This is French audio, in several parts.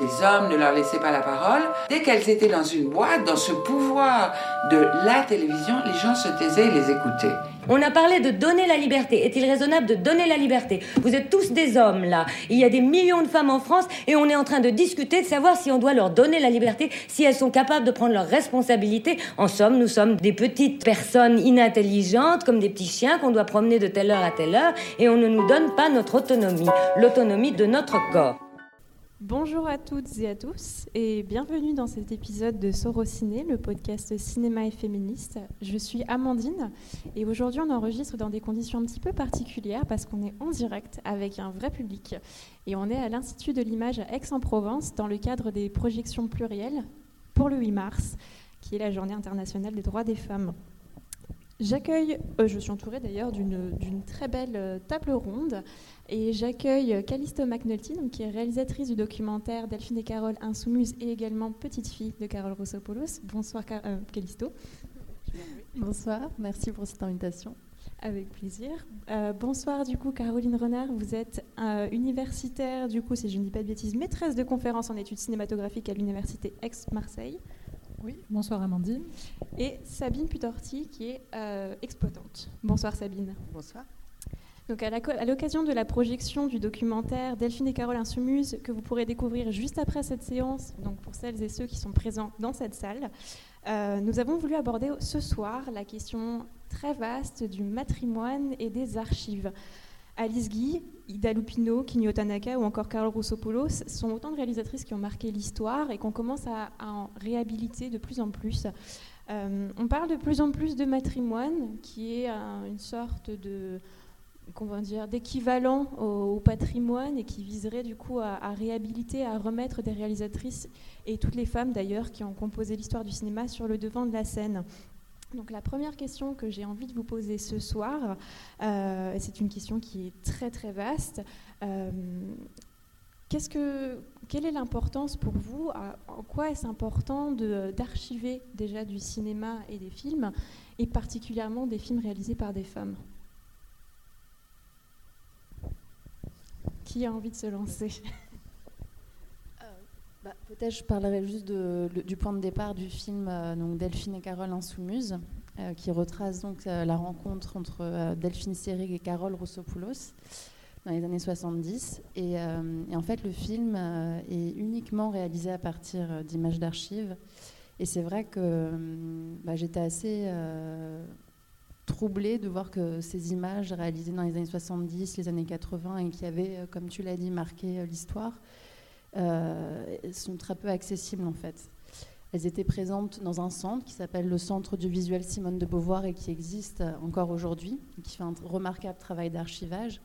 Les hommes ne leur laissaient pas la parole. Dès qu'elles étaient dans une boîte, dans ce pouvoir de la télévision, les gens se taisaient et les écoutaient. On a parlé de donner la liberté. Est-il raisonnable de donner la liberté? Vous êtes tous des hommes là. Il y a des millions de femmes en France et on est en train de discuter de savoir si on doit leur donner la liberté, si elles sont capables de prendre leurs responsabilités. En somme, nous sommes des petites personnes inintelligentes, comme des petits chiens qu'on doit promener de telle heure à telle heure et on ne nous donne pas notre autonomie, l'autonomie de notre corps. Bonjour à toutes et à tous et bienvenue dans cet épisode de Sorociné, le podcast cinéma et féministe. Je suis Amandine et aujourd'hui on enregistre dans des conditions un petit peu particulières parce qu'on est en direct avec un vrai public et on est à l'Institut de l'image à Aix-en-Provence dans le cadre des projections plurielles pour le 8 mars qui est la journée internationale des droits des femmes. J'accueille, euh, je suis entourée d'ailleurs d'une très belle euh, table ronde et j'accueille Callisto McNulty, qui est réalisatrice du documentaire Delphine et Carole Insoumise et également petite fille de Carole Rossopoulos. Bonsoir euh, Callisto. Bonsoir, merci pour cette invitation. Avec plaisir. bonsoir du coup Caroline Renard, vous êtes universitaire du coup, si je ne dis pas de bêtises, maîtresse de conférences en études cinématographiques à l'université Aix-Marseille. Oui, bonsoir Amandine. Et Sabine Putorti, qui est euh, exploitante. Bonsoir Sabine. Bonsoir. Donc à l'occasion de la projection du documentaire Delphine et Carole Insumuse, que vous pourrez découvrir juste après cette séance, donc pour celles et ceux qui sont présents dans cette salle, euh, nous avons voulu aborder ce soir la question très vaste du matrimoine et des archives. Alice Guy, Ida Lupino, Kinyo Tanaka ou encore Carole Roussopoulos sont autant de réalisatrices qui ont marqué l'histoire et qu'on commence à, en réhabiliter de plus en plus. Euh, on parle de plus en plus de matrimoine, qui est une sorte de dire d'équivalent au, patrimoine et qui viserait du coup à, réhabiliter, à remettre des réalisatrices et toutes les femmes d'ailleurs qui ont composé l'histoire du cinéma sur le devant de la scène. Donc la première question que j'ai envie de vous poser ce soir, euh, c'est une question qui est très très vaste. Euh, que, quelle est l'importance pour vous En quoi est-ce important d'archiver déjà du cinéma et des films, et particulièrement des films réalisés par des femmes? Qui a envie de se lancer? Bah, peut-être je parlerai juste du point de départ du film euh, donc Delphine et Carole Insoumise, euh, qui retrace donc euh, la rencontre entre Delphine Seyrig et Carole Rossopoulos dans les années 70. Et, en fait, le film est uniquement réalisé à partir d'images d'archives. Et c'est vrai que bah, j'étais assez troublée de voir que ces images réalisées dans les années 70, les années 80, et qui avaient, comme tu l'as dit, marqué l'histoire, sont très peu accessibles en fait. Elles étaient présentes dans un centre qui s'appelle le Centre du visuel Simone de Beauvoir et qui existe encore aujourd'hui, qui fait un remarquable travail d'archivage.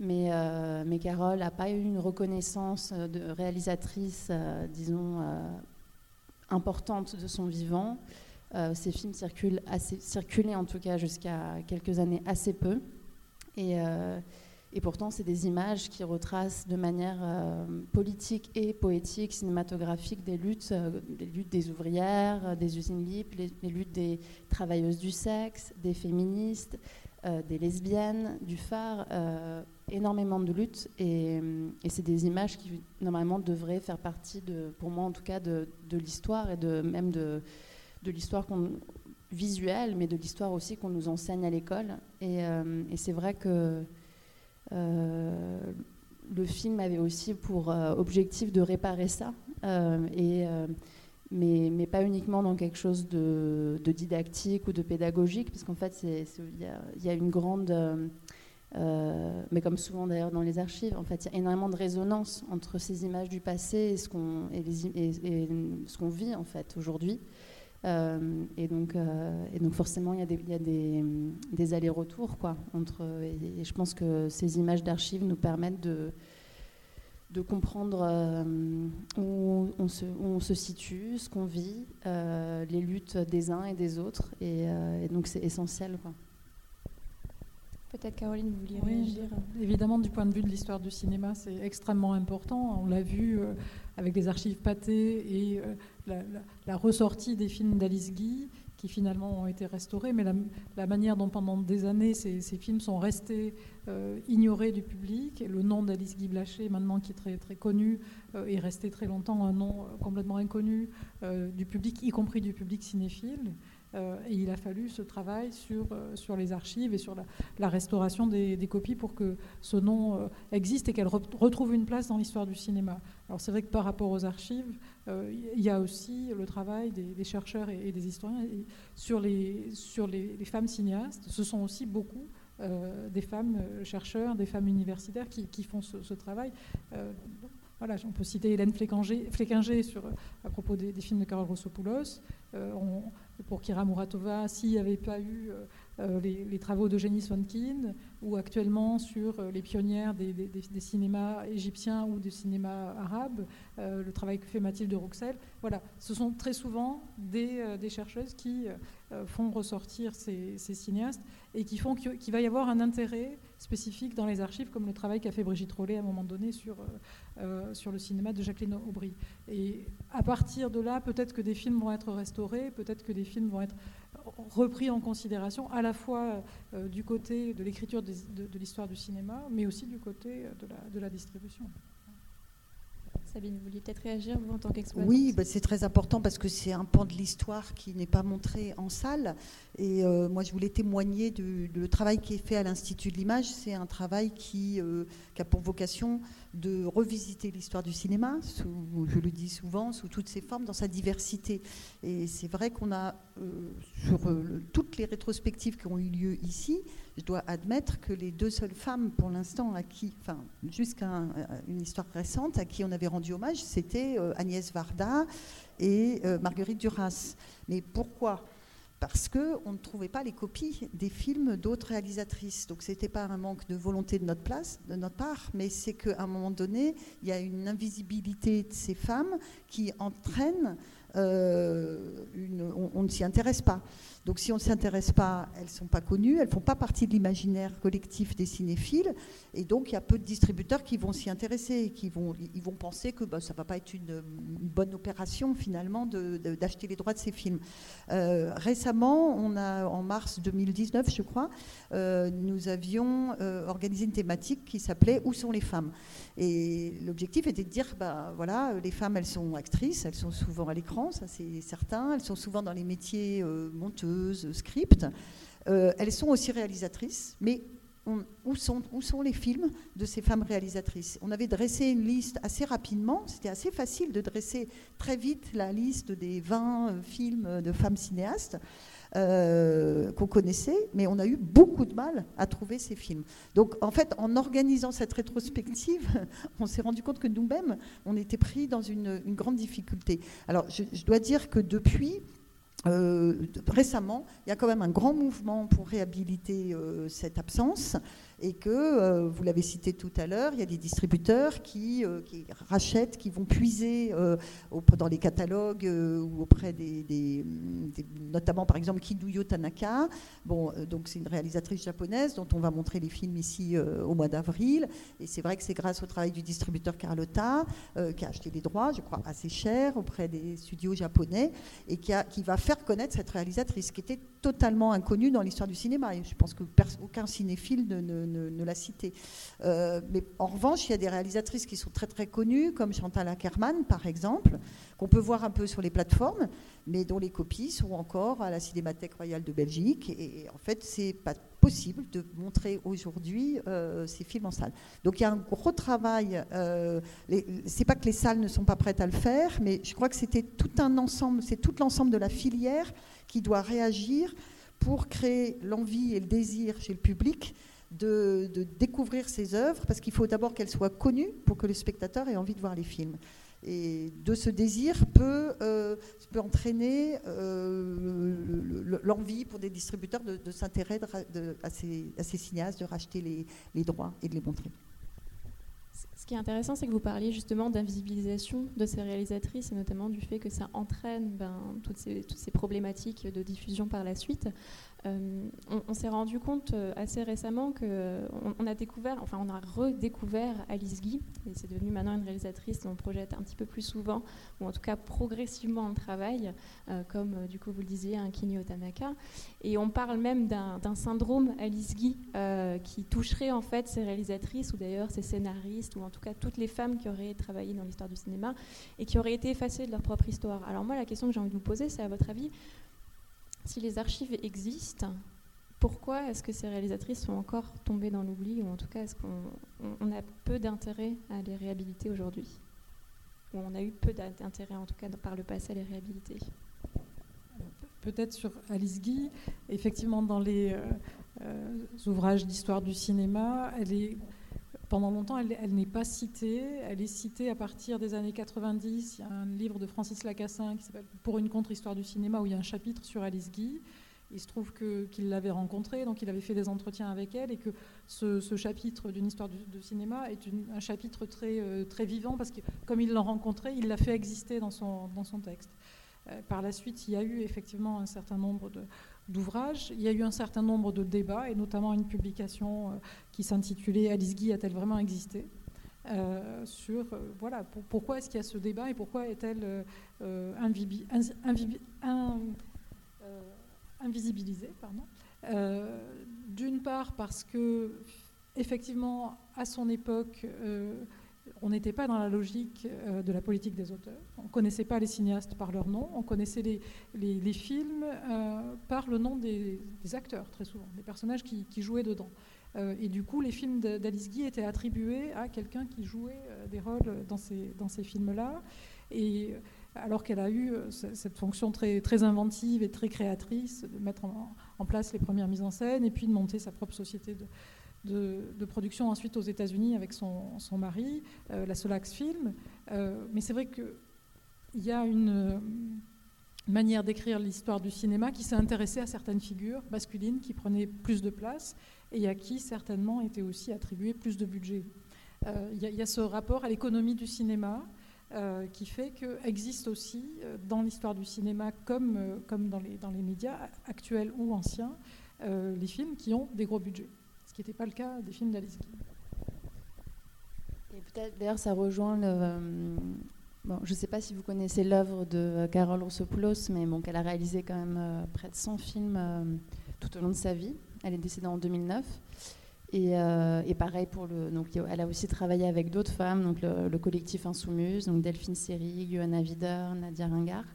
Mais, euh, Carole n'a pas eu une reconnaissance de réalisatrice, euh, disons, importante de son vivant. ces films circulent assez, circulaient en tout cas jusqu'à quelques années assez peu. Et, et pourtant, c'est des images qui retracent de manière euh, politique et poétique, cinématographique, des luttes, euh, des luttes des ouvrières, euh, des usines libres, les, luttes des travailleuses du sexe, des féministes, des lesbiennes, du phare, énormément de luttes. Et, c'est des images qui, normalement, devraient faire partie, pour moi en tout cas, de, l'histoire et de, même de, l'histoire visuelle, mais de l'histoire aussi qu'on nous enseigne à l'école. Et, c'est vrai que le film avait aussi pour euh, objectif de réparer ça, euh, mais, pas uniquement dans quelque chose de, didactique ou de pédagogique, parce qu'en fait, il y, a une grande... mais comme souvent d'ailleurs dans les archives, en fait, il y a énormément de résonance entre ces images du passé et ce qu'on et, et, ce qu'on vit en fait aujourd'hui. Euh, et, donc, euh, et donc forcément, il y a des, des, des allers-retours. Quoi, entre, et, je pense que ces images d'archives nous permettent de, de comprendre euh, où, on se, où, on se, situe, ce qu'on vit, les luttes des uns et des autres. Et, donc c'est essentiel. Quoi. Peut-être Caroline, vous vouliez réagir Évidemment, du point de vue de l'histoire du cinéma, c'est extrêmement important. On l'a vu avec les archives pâtées et la, ressortie des films d'Alice Guy, qui finalement ont été restaurés, mais la, manière dont pendant des années ces, films sont restés euh, ignorés du public, le nom d'Alice Guy Blaché, maintenant qui est très, très connu, euh, est resté très longtemps un nom complètement inconnu du public, y compris du public cinéphile. Euh, et il a fallu ce travail sur, euh, sur les archives et sur la, restauration des, copies pour que ce nom euh, existe et qu'elle retrouve une place dans l'histoire du cinéma. Alors c'est vrai que par rapport aux archives, il y a aussi le travail des, chercheurs et, des historiens sur, les, sur les, femmes cinéastes. Ce sont aussi beaucoup des femmes chercheurs, des femmes universitaires qui, font ce, travail. Voilà, on peut citer Hélène Fléquinger, sur, à propos des, films de Carole Rossopoulos. on, pour Kira Muratova, s'il n'y avait pas eu euh, euh, les, travaux de Jenny Swankin, ou actuellement sur euh, les pionnières des, cinémas égyptiens ou des cinémas arabes, le travail que fait Mathilde Rouxel. Voilà, ce sont très souvent des, chercheuses qui font ressortir ces, cinéastes et qui font qu'il va y avoir un intérêt spécifique dans les archives, comme le travail qu'a fait Brigitte Rollet à un moment donné sur, sur le cinéma de Jacqueline Aubry. Et à partir de là, peut-être que des films vont être restaurés, peut-être que des films vont être repris en considération à la fois euh, du côté de l'écriture de, l'histoire du cinéma, mais aussi du côté de la distribution. Sabine, vous vouliez peut-être réagir, vous, en tant qu'exploitante Oui, bah, c'est très important parce que c'est un pan de l'histoire qui n'est pas montré en salle. Et euh, moi, je voulais témoigner du, travail qui est fait à l'Institut de l'image. C'est un travail qui, euh, qui, a pour vocation de revisiter l'histoire du cinéma, je le dis souvent, sous toutes ses formes, dans sa diversité. Et c'est vrai qu'on a, euh, sur toutes les rétrospectives qui ont eu lieu ici, je dois admettre que les deux seules femmes, pour l'instant, à qui, enfin, jusqu'à une histoire récente, à qui on avait rendu hommage, c'était euh, Agnès Varda et euh, Marguerite Duras. Mais pourquoi? Parce qu'on ne trouvait pas les copies des films d'autres réalisatrices. Donc ce n'était pas un manque de volonté de notre, place, de notre part, mais c'est qu'à un moment donné, il y a une invisibilité de ces femmes qui entraîne, euh, on ne s'y intéresse pas. Donc si on ne s'intéresse pas, elles ne sont pas connues, elles ne font pas partie de l'imaginaire collectif des cinéphiles, et donc il y a peu de distributeurs qui vont s'y intéresser, qui vont, ils vont penser que bah, ça ne va pas être une, bonne opération finalement d'acheter les droits de ces films. Euh, récemment, on a, en mars 2019, je crois, euh, nous avions euh, organisé une thématique qui s'appelait Où sont les femmes? Et l'objectif était de dire, bah, voilà, les femmes, elles sont actrices, elles sont souvent à l'écran, ça c'est certain, elles sont souvent dans les métiers monteux script. Euh, elles sont aussi réalisatrices, mais où, sont, où sont les films de ces femmes réalisatrices? On avait dressé une liste assez rapidement, c'était assez facile de dresser très vite la liste des 20 euh, films de femmes cinéastes. Euh, qu'on connaissait, mais on a eu beaucoup de mal à trouver ces films. Donc en fait, en organisant cette rétrospective, on s'est rendu compte que nous-mêmes, on était pris dans une, grande difficulté. Alors je, dois dire que depuis, récemment, il y a quand même un grand mouvement pour réhabiliter euh, cette absence et que, euh, vous l'avez cité tout à l'heure, il y a des distributeurs qui, euh, rachètent, qui vont puiser euh, dans les catalogues ou auprès des, notamment par exemple Kiduyo Tanaka. Bon, donc c'est une réalisatrice japonaise dont on va montrer les films ici au mois d'avril. Et c'est vrai que c'est grâce au travail du distributeur Carlotta qui a acheté les droits, je crois, assez cher auprès des studios japonais et qui, va faire connaître cette réalisatrice qui était totalement inconnue dans l'histoire du cinéma. Je pense que aucun cinéphile ne, l'a cité. Euh, mais en revanche, il y a des réalisatrices qui sont très très connues, comme Chantal Ackerman par exemple, qu'on peut voir un peu sur les plateformes, mais dont les copies sont encore à la Cinémathèque royale de Belgique. Et, en fait, c'est pas possible de montrer aujourd'hui euh, ces films en salle. Donc il y a un gros travail. Euh, c'est pas que les salles ne sont pas prêtes à le faire, mais je crois que c'était tout un ensemble, c'est tout l'ensemble de la filière qui doit réagir pour créer l'envie et le désir chez le public de, découvrir ces œuvres, parce qu'il faut d'abord qu'elles soient connues pour que le spectateur ait envie de voir les films. Et de ce désir peut, euh, peut entraîner euh, l'envie pour des distributeurs de, s'intéresser à, ces, cinéastes, de racheter les, les droits et de les montrer. Ce qui est intéressant, c'est que vous parliez justement d'invisibilisation de ces réalisatrices et notamment du fait que ça entraîne ben, toutes, ces, toutes, ces, problématiques de diffusion par la suite. Euh, on, s'est rendu compte euh, assez récemment qu'on on a découvert, enfin on a redécouvert Alice Guy, et c'est devenu maintenant une réalisatrice dont on projette un petit peu plus souvent, ou en tout cas progressivement en travail, euh, comme du coup vous le disiez, un Kinyo Tanaka. Et on parle même d'un syndrome Alice Guy qui toucherait en fait ces réalisatrices, ou d'ailleurs ces scénaristes, ou en tout cas toutes les femmes qui auraient travaillé dans l'histoire du cinéma et qui auraient été effacées de leur propre histoire. Alors moi la question que j'ai envie de vous poser, c'est à votre avis, si les archives existent, pourquoi est-ce que ces réalisatrices sont encore tombées dans l'oubli, ou en tout cas est-ce qu'on a peu d'intérêt à les réhabiliter aujourd'hui? Ou on a eu peu d'intérêt en tout cas par le passé à les réhabiliter? Peut-être sur Alice Guy, effectivement dans les euh, euh, ouvrages d'histoire du cinéma, elle est pendant longtemps, elle, n'est pas citée. Elle est citée à partir des années 90. Il y a un livre de Francis Lacassin qui s'appelle Pour une contre-histoire du cinéma, où il y a un chapitre sur Alice Guy. Il se trouve qu'il l'avait rencontrée, donc il avait fait des entretiens avec elle, et que ce, chapitre d'une histoire du, de cinéma est un chapitre très, euh, très vivant, parce que comme il l'a rencontrée, il l'a fait exister dans son, dans son texte. Euh, par la suite, il y a eu effectivement un certain nombre de, d'ouvrages. Il y a eu un certain nombre de débats, et notamment une publication euh, qui s'intitulait Alice Guy a-t-elle vraiment existé? Euh, sur euh, voilà pourquoi est-ce qu'il y a ce débat et pourquoi est-elle invisibilisée D'une part parce que effectivement à son époque on n'était pas dans la logique euh, de la politique des auteurs. On ne connaissait pas les cinéastes par leur nom, on connaissait les, films euh, par le nom des, acteurs, très souvent, des personnages qui, jouaient dedans. Euh, et du coup, les films d'Alice Guy étaient attribués à quelqu'un qui jouait des rôles dans ces, films-là. Et alors qu'elle a eu cette fonction très, très inventive et très créatrice de mettre en, en, place les premières mises en scène et puis de monter sa propre société de, de, production ensuite aux États-Unis avec son, mari, euh, la Solax Film. Euh, mais c'est vrai qu'il y a une euh, manière d'écrire l'histoire du cinéma qui s'est intéressée à certaines figures masculines qui prenaient plus de place et à qui certainement était aussi attribué plus de budget. Il y, a ce rapport à l'économie du cinéma qui fait qu'existe aussi dans l'histoire du cinéma comme, dans les médias actuels ou anciens les films qui ont des gros budgets ce qui n'était pas le cas des films d'Alice. Et peut-être, d'ailleurs, ça rejoint le. Euh, bon, je ne sais pas si vous connaissez l'œuvre de Carole Roussopoulos, mais bon, qu'elle a réalisé quand même euh, près de 100 films euh, tout au long de sa vie. Elle est décédée en 2009. Et, et, pareil pour le. Donc, elle a aussi travaillé avec d'autres femmes, donc le, collectif Insoumuse, donc Delphine Seri, Johanna Wider, Nadia Ringard.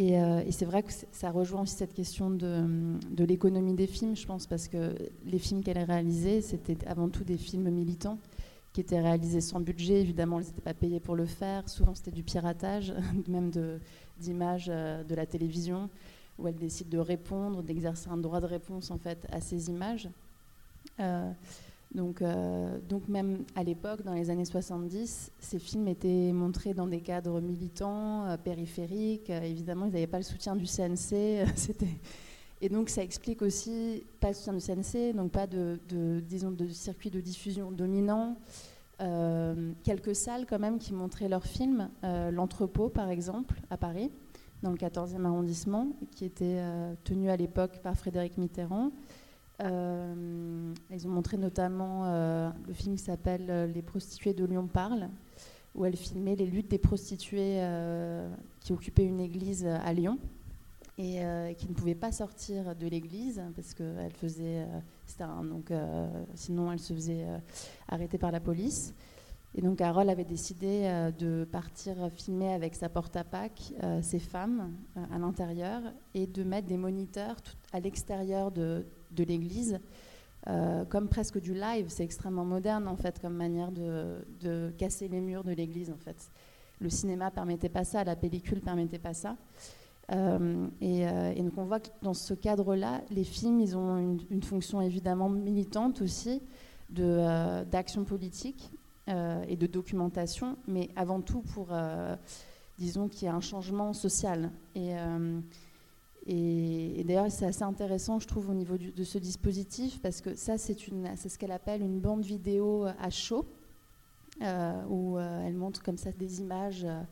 Euh, et, c'est vrai que ça rejoint aussi cette question de, l'économie des films, je pense, parce que les films qu'elle a réalisés, c'était avant tout des films militants qui étaient réalisés sans budget. Évidemment, elles n'étaient pas payées pour le faire. Souvent, c'était du piratage, même d'images euh, de, la télévision, où elle décide de répondre, d'exercer un droit de réponse en fait à ces images. Euh, donc, euh, donc même à l'époque, dans les années 70, ces films étaient montrés dans des cadres militants, euh, périphériques. Euh, évidemment, ils n'avaient pas le soutien du CNC. Et donc ça explique aussi pas le soutien du CNC, donc pas de, disons, de circuit de diffusion dominant. quelques salles quand même qui montraient leurs films. L'entrepôt, par exemple, à Paris, dans le 14e arrondissement, qui était tenu à l'époque par Frédéric Mitterrand. Euh, ils ont montré notamment euh, le film qui s'appelle euh, Les prostituées de Lyon parlent, où elle filmait les luttes des prostituées qui occupaient une église à Lyon et qui ne pouvaient pas sortir de l'église parce qu'elle faisait, donc sinon elle se faisait arrêter par la police. Et donc Carole avait décidé de partir filmer avec sa porte-à-pack ces femmes à l'intérieur et de mettre des moniteurs à l'extérieur de, de l'Église, euh, comme presque du live. C'est extrêmement moderne en fait comme manière de, casser les murs de l'Église en fait. Le cinéma permettait pas ça, la pellicule permettait pas ça. Euh, euh, et, donc on voit que dans ce cadre-là, les films, ils ont une, fonction évidemment militante aussi, d'action politique et de documentation, mais avant tout pour, disons, qu'il y ait un changement social. Et, et, d'ailleurs, c'est assez intéressant, je trouve, au niveau de ce dispositif, parce que ça, c'est ce qu'elle appelle une bande vidéo à chaud, euh, où euh, elle montre comme ça des images euh,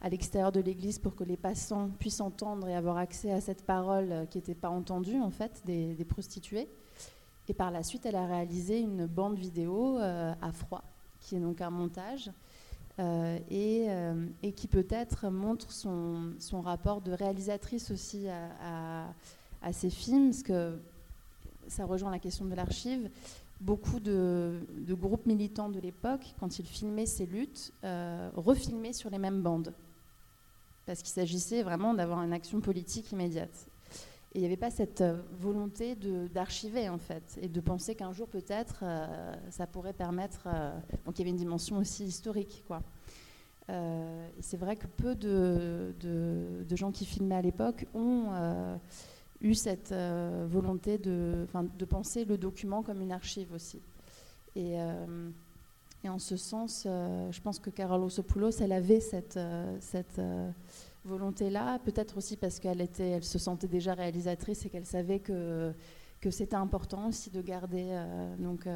à l'extérieur de l'église pour que les passants puissent entendre et avoir accès à cette parole qui n'était pas entendue, en fait, des, prostituées. Et par la suite, elle a réalisé une bande vidéo à froid, qui est donc un montage, et, et, qui peut-être montre son, rapport de réalisatrice aussi à, ces films, parce que ça rejoint la question de l'archive beaucoup de, groupes militants de l'époque, quand ils filmaient ces luttes, euh, refilmaient sur les mêmes bandes. Parce qu'il s'agissait vraiment d'avoir une action politique immédiate. Il n'y avait pas cette euh, volonté d'archiver, en fait, et de penser qu'un jour, peut-être, euh, ça pourrait permettre. donc il y avait une dimension aussi historique, quoi. c'est vrai que peu de, de, gens qui filmaient à l'époque ont eu cette euh, volonté de, de penser le document comme une archive aussi. Et, euh, et en ce sens, euh, je pense que Carole Ossopoulos, elle avait cette, cette volonté-là, peut-être aussi parce qu'elle se sentait déjà réalisatrice et qu'elle savait que, que c'était important aussi de garder donc,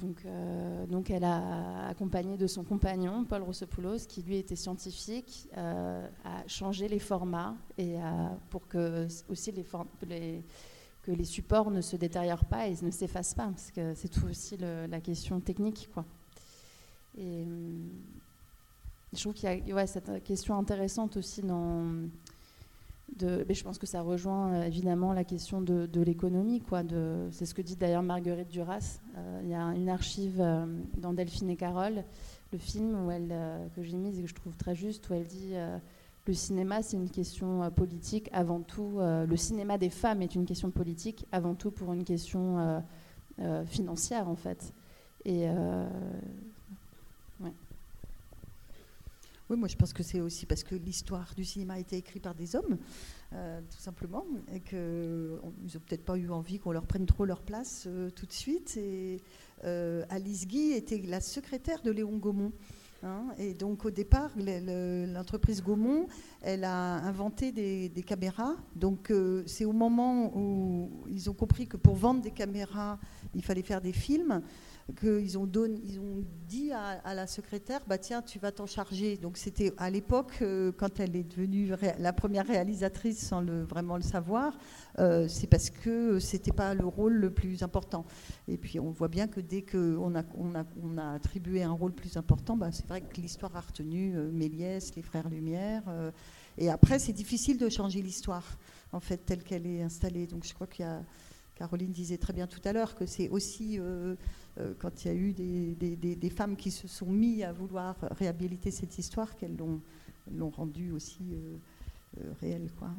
donc, euh, donc, elle a accompagné de son compagnon, Paul Rossopoulos, qui lui était scientifique, euh, à changer les formats et pour que aussi les, que les supports ne se détériorent pas et ne s'effacent pas, parce que c'est tout aussi la question technique. Quoi. Et, je trouve qu'il y a cette question intéressante aussi dans, je pense que ça rejoint euh, évidemment la question de, l'économie. Quoi, c'est ce que dit d'ailleurs Marguerite Duras. Euh, il y a une archive euh, dans Delphine et Carole, le film où elle, que j'ai mise et que je trouve très juste, où elle dit le cinéma, c'est une question politique avant tout. le cinéma des femmes est une question politique avant tout pour une question financière en fait. Et moi je pense que c'est aussi parce que l'histoire du cinéma a été écrite par des hommes, euh, tout simplement, et qu'ils n'ont peut-être pas eu envie qu'on leur prenne trop leur place euh, tout de suite. Euh, Alice Guy était la secrétaire de Léon Gaumont. Hein, et donc au départ, l'entreprise Gaumont, elle a inventé des caméras. Donc c'est au moment où ils ont compris que pour vendre des caméras, il fallait faire des films qu'ils ont, dit à, la secrétaire, bah tiens, tu vas t'en charger. Donc c'était à l'époque, euh, quand elle est devenue la première réalisatrice sans le, vraiment le savoir, euh, c'est parce que c'était pas le rôle le plus important. Et puis on voit bien que dès qu'on a, on a, on a attribué un rôle plus important, bah, c'est vrai que l'histoire a retenu euh, Méliès, les frères Lumière. et après, c'est difficile de changer l'histoire, en fait, telle qu'elle est installée. Donc je crois qu'il y a... Caroline disait très bien tout à l'heure que c'est aussi euh, quand il y a eu des, femmes qui se sont mis à vouloir réhabiliter cette histoire, qu'elles l'ont rendue aussi euh, euh, réelle. Quoi.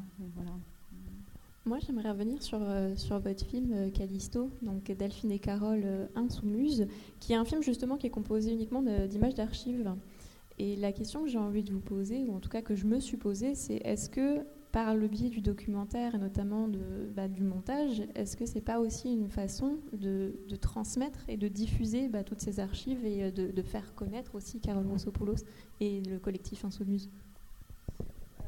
Moi, j'aimerais revenir sur, sur votre film Callisto, donc Delphine et Carole Insoumise, qui est un film justement qui est composé uniquement d'images d'archives. Et la question que j'ai envie de vous poser, ou en tout cas que je me suis posée, c'est est-ce que par le biais du documentaire et notamment bah, du montage, est-ce que c'est pas aussi une façon de, transmettre et de diffuser bah, toutes ces archives et euh, de, faire connaître aussi Carole Rossopoulos et le collectif Insoumise euh,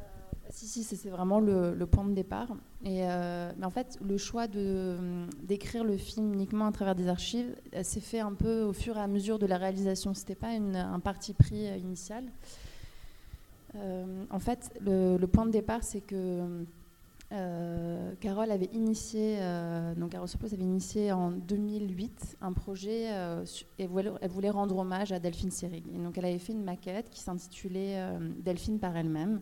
si, si, c'est vraiment le, point de départ. Et euh, mais en fait, le choix d'écrire le film uniquement à travers des archives s'est fait un peu au fur et à mesure de la réalisation. C'était pas un parti pris initial. Euh, en fait, le, point de départ, c'est que euh, Carole avait initié, euh, donc Carole Sopos avait initié en 2008 un projet et elle voulait, rendre hommage à Delphine Seyrig. Et donc elle avait fait une maquette qui s'intitulait Delphine par elle-même.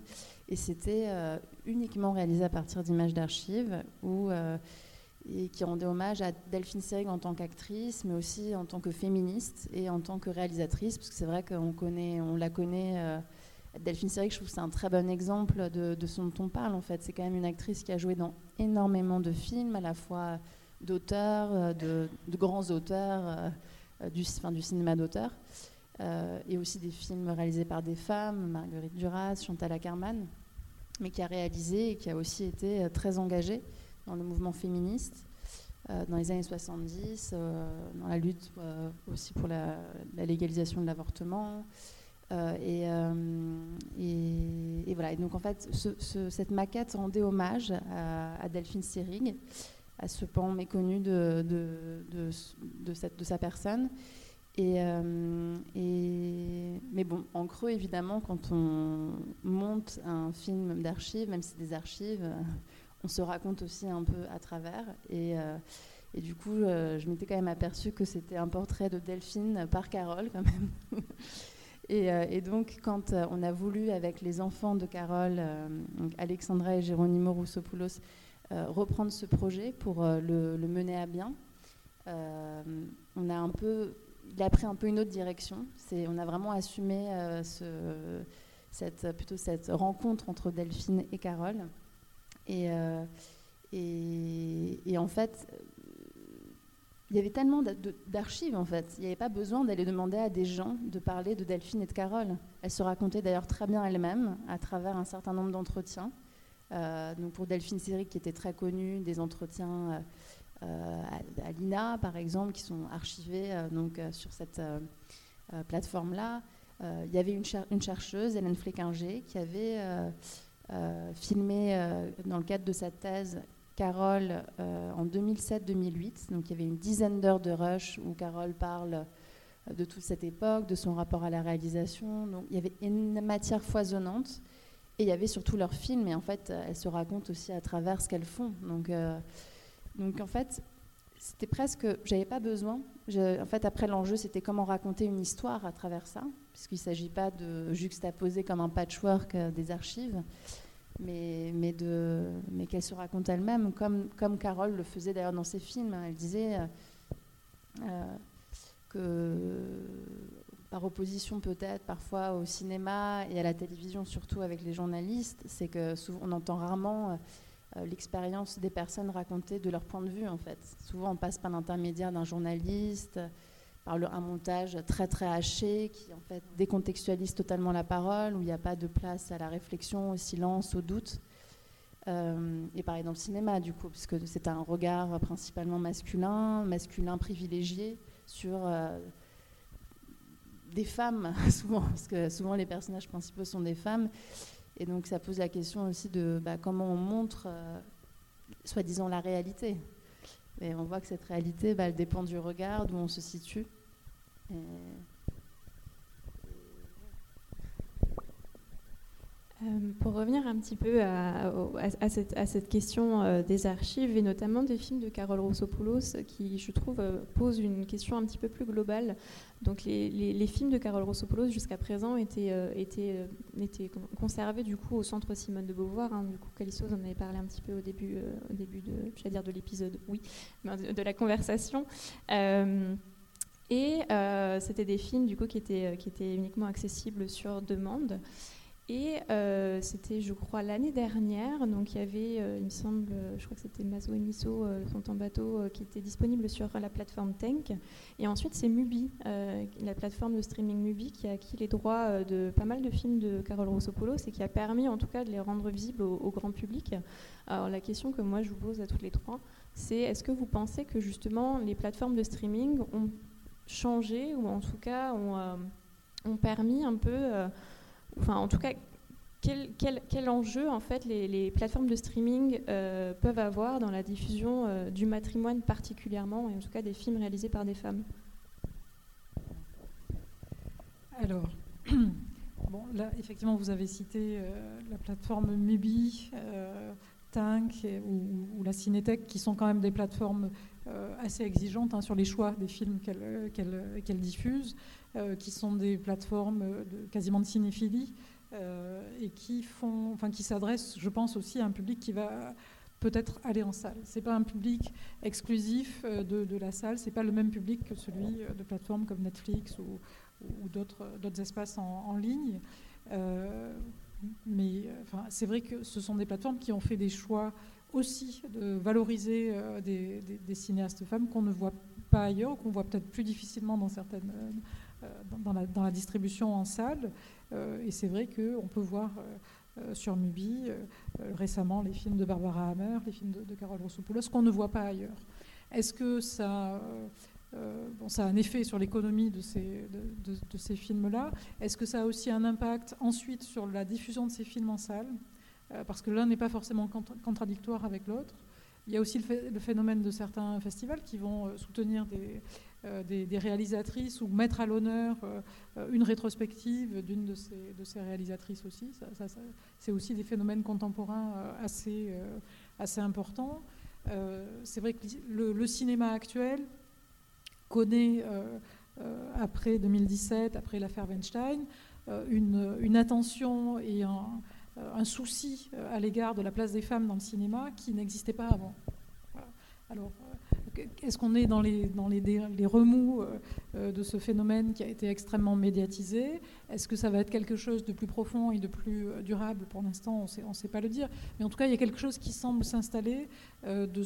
Et c'était uniquement réalisé à partir d'images d'archives et qui rendait hommage à Delphine Seyrig en tant qu'actrice, mais aussi en tant que féministe et en tant que réalisatrice, parce que c'est vrai qu'on connaît, on la connaît Delphine Seyrig, je trouve que c'est un très bon exemple de, ce dont on parle en fait. C'est quand même une actrice qui a joué dans énormément de films, à la fois d'auteurs, euh, de, grands auteurs, euh, du, du cinéma d'auteur, euh, et aussi des films réalisés par des femmes, Marguerite Duras, Chantal Ackerman, mais qui a réalisé et qui a aussi été très engagée dans le mouvement féministe. dans les années 70, dans la lutte aussi pour la légalisation de l'avortement, euh, euh, et, voilà. Donc en fait, cette maquette rendait hommage à, Delphine Seyrig, à ce pan méconnu de, sa personne. Et, mais bon, en creux, évidemment, quand on monte un film d'archives, même si c'est des archives, on se raconte aussi un peu à travers. Et du coup, je m'étais quand même aperçue que c'était un portrait de Delphine par Carole, quand même. Euh, et, donc, quand euh, on a voulu, avec les enfants de Carole, euh, Alexandra et Géronimo Roussopoulos, reprendre ce projet pour le, mener à bien, on a un peu, il a pris un peu une autre direction. On a vraiment assumé ce, cette, plutôt cette rencontre entre Delphine et Carole. Et en fait, il y avait tellement d'archives en fait. Il n'y avait pas besoin d'aller demander à des gens de parler de Delphine et de Carole. Elles se racontaient d'ailleurs très bien elles-mêmes à travers un certain nombre d'entretiens. Euh, donc pour Delphine Cédric, qui était très connue, des entretiens euh, euh, à, l'INA par exemple, qui sont archivés donc, sur cette plateforme-là. il y avait une, une, chercheuse, Hélène Fléquinger, qui avait filmé dans le cadre de sa thèse Carole euh, en 2007-2008. Donc il y avait une dizaine d'heures de rush où Carole parle euh, de toute cette époque, de son rapport à la réalisation. Donc il y avait une matière foisonnante. Et il y avait surtout leurs films, et en fait, elles se racontent aussi à travers ce qu'elles font. Donc, euh, donc en fait, c'était presque, j'avais pas besoin. en fait, après l'enjeu, c'était comment raconter une histoire à travers ça, puisqu'il ne s'agit pas de juxtaposer comme un patchwork des archives mais, mais, de, mais qu'elle se raconte elle-même, comme, comme Carole le faisait d'ailleurs dans ses films. Elle disait euh, euh, que, par opposition peut-être parfois au cinéma et à la télévision, surtout avec les journalistes, c'est que souvent on entend rarement euh, l'expérience des personnes racontées de leur point de vue en fait. Souvent on passe par l'intermédiaire d'un journaliste par un montage très très haché qui en fait décontextualise totalement la parole, où il n'y a pas de place à la réflexion, au silence, au doute. Euh, et pareil dans le cinéma du coup, parce que c'est un regard principalement masculin, masculin privilégié sur euh, des femmes souvent, parce que souvent les personnages principaux sont des femmes, et donc ça pose la question aussi de bah, comment on montre euh, soi-disant la réalité. Et on voit que cette réalité, bah, elle dépend du regard, d'où on se situe. Pour revenir un petit peu à, cette, question euh, des archives et notamment des films de Carole Rossopoulos qui, je trouve, euh, posent une question un petit peu plus globale. Donc, les, films de Carole Rossopoulos jusqu'à présent étaient, conservés du coup au centre Simone de Beauvoir. Hein. du coup, Calisso, en avait parlé un petit peu au début, de, l'épisode, oui, de, la conversation. et c'était des films du coup qui étaient uniquement accessibles sur demande. Et euh, c'était, je crois, l'année dernière. Donc il y avait, euh, il me semble, euh, je crois que c'était Mazo et Miso sont en bateau, qui était disponible sur la plateforme Tank. Et ensuite, c'est Mubi, la plateforme de streaming Mubi, qui a acquis les droits de pas mal de films de Carole Rossopoulos et qui a permis, en tout cas, de les rendre visibles au, grand public. Alors la question que moi je vous pose à toutes les trois, c'est est-ce que vous pensez que justement les plateformes de streaming ont changé ou en tout cas ont permis un peu enfin en tout cas, quel, enjeu en fait les, plateformes de streaming euh, peuvent avoir dans la diffusion euh, du matrimoine particulièrement, et en tout cas des films réalisés par des femmes? Alors, bon, là, effectivement, vous avez cité euh, la plateforme Mubi, Tank ou, la Cinétech, qui sont quand même des plateformes assez exigeantes hein, sur les choix des films qu'elles diffusent. Euh, qui sont des plateformes de, quasiment de cinéphilie euh, et qui font, enfin, qui s'adressent, je pense aussi à un public qui va peut-être aller en salle. C'est pas un public exclusif euh, de, la salle, c'est pas le même public que celui de plateformes comme Netflix ou, d'autres espaces en, ligne. mais c'est vrai que ce sont des plateformes qui ont fait des choix aussi de valoriser des, des, cinéastes femmes qu'on ne voit pas ailleurs, qu'on voit peut-être plus difficilement dans certaines euh, dans la, dans, la, distribution en salle. Euh, et c'est vrai qu'on peut voir euh, sur Mubi récemment les films de Barbara Hammer, les films de, de Carole Rossopoulos, qu'on ne voit pas ailleurs. Est-ce que ça, a un effet sur l'économie de, ces films-là? Est-ce que ça a aussi un impact ensuite sur la diffusion de ces films en salle? Parce que l'un n'est pas forcément contradictoire avec l'autre. Il y a aussi le, phénomène de certains festivals qui vont soutenir des, des, réalisatrices ou mettre à l'honneur une rétrospective d'une de ces, réalisatrices aussi. c'est aussi des phénomènes contemporains assez, assez importants. c'est vrai que le, cinéma actuel connaît, après 2017, après l'affaire Weinstein, une, attention et un, euh, un souci euh, à l'égard de la place des femmes dans le cinéma qui n'existait pas avant. Alors, euh, est-ce qu'on est dans les, dans les, les remous de ce phénomène qui a été extrêmement médiatisé? Est-ce que ça va être quelque chose de plus profond et de plus durable? Pour l'instant, on ne sait pas le dire. Mais en tout cas, il y a quelque chose qui semble s'installer de,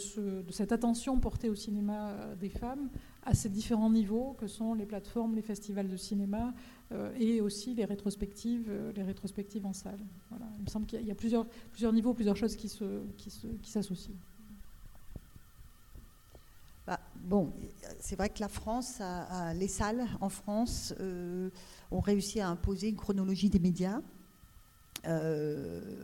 cette attention portée au cinéma des femmes à ces différents niveaux que sont les plateformes, les festivals de cinéma, euh, et aussi les rétrospectives, euh, les rétrospectives en salle. Il me semble qu'il y a plusieurs, niveaux, plusieurs choses qui, se, qui, qui s'associent. Bah, bon, c'est vrai que la France, les salles en France euh, ont réussi à imposer une chronologie des médias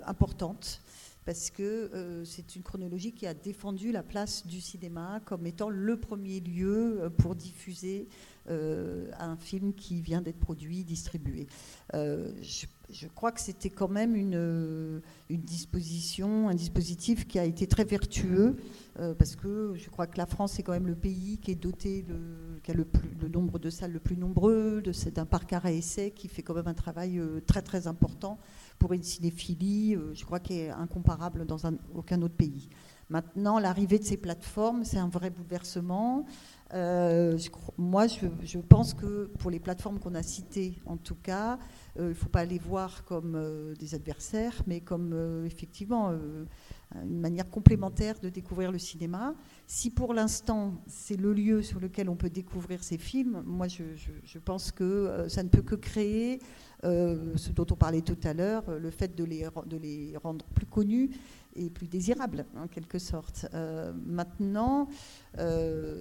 importante parce que c'est une chronologie qui a défendu la place du cinéma comme étant le premier lieu pour diffuser euh, un film qui vient d'être produit, distribué. Euh, je, crois que c'était quand même une, une, disposition, un dispositif qui a été très vertueux, euh, parce que je crois que la France est quand même le pays qui est doté, le, qui a le, nombre de salles le plus nombreux, d'un parc à essai qui fait quand même un travail très très important pour une cinéphilie, je crois, qui est incomparable dans aucun autre pays. Maintenant, l'arrivée de ces plateformes, c'est un vrai bouleversement. Euh, moi, je, pense que pour les plateformes qu'on a citées, en tout cas, euh, il ne faut pas les voir comme euh, des adversaires, mais comme effectivement une manière complémentaire de découvrir le cinéma. Si pour l'instant c'est le lieu sur lequel on peut découvrir ces films, moi je, pense que ça ne peut que créer ce dont on parlait tout à l'heure, le fait de les, de les rendre plus connus et plus désirable en quelque sorte. Euh, maintenant, euh,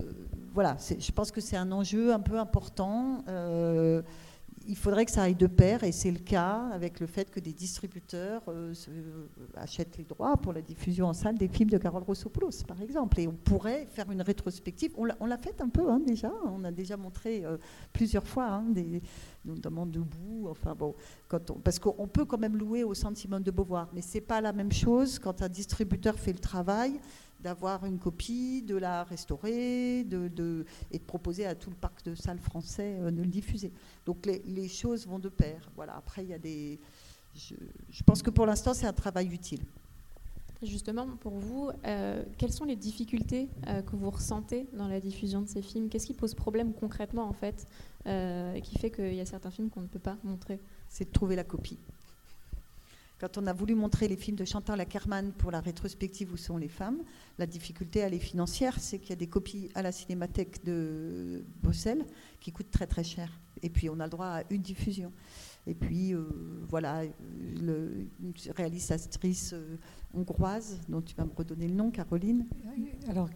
voilà, je pense que c'est un enjeu un peu important. Euh, il faudrait que ça aille de pair, et c'est le cas avec le fait que des distributeurs achètent les droits pour la diffusion en salle des films de Carole Rossopoulos, par exemple. Et on pourrait faire une rétrospective. On l'a fait un peu hein, déjà. On a déjà montré plusieurs fois hein, notamment debout. Enfin bon, parce qu'on peut quand même louer au sentiment de Beauvoir, mais c'est pas la même chose quand un distributeur fait le travail d'avoir une copie, de la restaurer, de, et de proposer à tout le parc de salles français euh, de le diffuser. Donc les, choses vont de pair. Voilà. Après, il y a des. je pense que pour l'instant, c'est un travail utile. Justement, pour vous, euh, quelles sont les difficultés euh, que vous ressentez dans la diffusion de ces films? Qu'est-ce qui pose problème concrètement, en fait, euh, qui fait qu'il y a certains films qu'on ne peut pas montrer? C'est de trouver la copie. Quand on a voulu montrer les films de Chantal Ackerman pour la rétrospective Où sont les femmes, la difficulté, elle est financière, c'est qu'il y a des copies à la Cinémathèque de Bruxelles qui coûtent très très cher. Et puis on a le droit à une diffusion. Et puis, euh, voilà, le, une réalisatrice euh, hongroise, dont tu vas me redonner le nom, Caroline. Alors,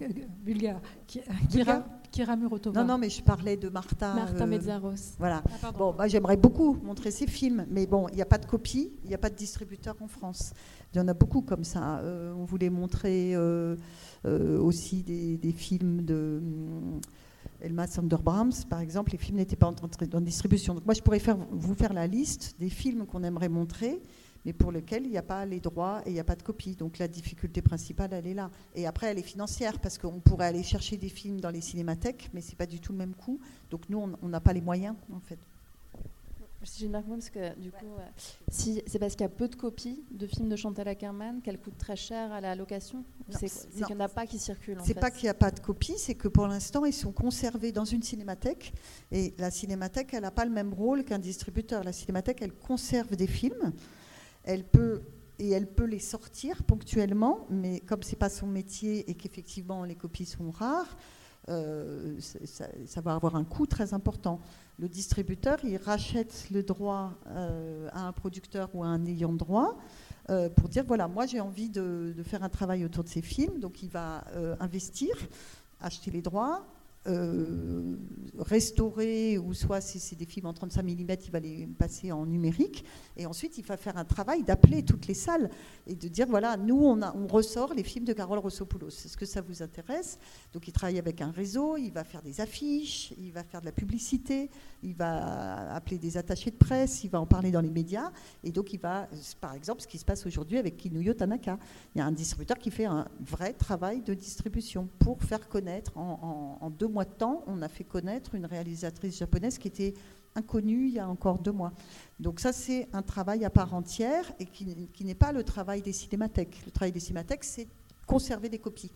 bulgare, Kira, Kira Murotova. Non, non, mais je parlais de Martha. Martha euh, Mezzaros. Voilà. Ah, bon, j'aimerais beaucoup montrer ces films, mais bon, il n'y a pas de copie, il n'y a pas de distributeur en France. Il y en a beaucoup comme ça. on voulait montrer aussi des, des, films de. Elma Sanderbrams, par exemple, les films n'étaient pas en distribution. Donc moi, je pourrais faire, vous faire la liste des films qu'on aimerait montrer, mais pour lesquels il n'y a pas les droits et il n'y a pas de copie. Donc la difficulté principale, elle est là. Et après, elle est financière, parce qu'on pourrait aller chercher des films dans les cinémathèques, mais ce n'est pas du tout le même coût. Donc nous, on n'a pas les moyens, en fait. Si j'ai une parce que du coup, euh, si, c'est parce qu'il y a peu de copies de films de Chantal Ackerman qu'elles coûtent très cher à la location C'est, qu'il n'y en a pas qui circulent. C'est pas qu'il n'y a pas de copies, c'est que pour l'instant, ils sont conservés dans une cinémathèque. Et la cinémathèque, elle n'a pas le même rôle qu'un distributeur. La cinémathèque, elle conserve des films. Elle peut et elle peut les sortir ponctuellement, mais comme c'est pas son métier et qu'effectivement les copies sont rares, euh, ça, va avoir un coût très important. Le distributeur, il rachète le droit euh, à un producteur ou à un ayant droit euh, pour dire voilà, moi j'ai envie de, faire un travail autour de ces films, donc il va investir, acheter les droits, euh, restaurer, ou soit si c'est des films en 35 mm, il va les passer en numérique. Et ensuite, il va faire un travail d'appeler toutes les salles et de dire voilà, nous, on, ressort les films de Carole Rossopoulos. Est-ce que ça vous intéresse Donc, il travaille avec un réseau, il va faire des affiches, il va faire de la publicité, il va appeler des attachés de presse, il va en parler dans les médias. Et donc, il va, par exemple, ce qui se passe aujourd'hui avec Kinuyo Tanaka. Il y a un distributeur qui fait un vrai travail de distribution pour faire connaître en, en deux mois de temps, on a fait connaître une réalisatrice japonaise qui était inconnue il y a encore deux mois. Donc ça, c'est un travail à part entière et qui, n'est pas le travail des cinémathèques. Le travail des cinémathèques, c'est conserver des copies.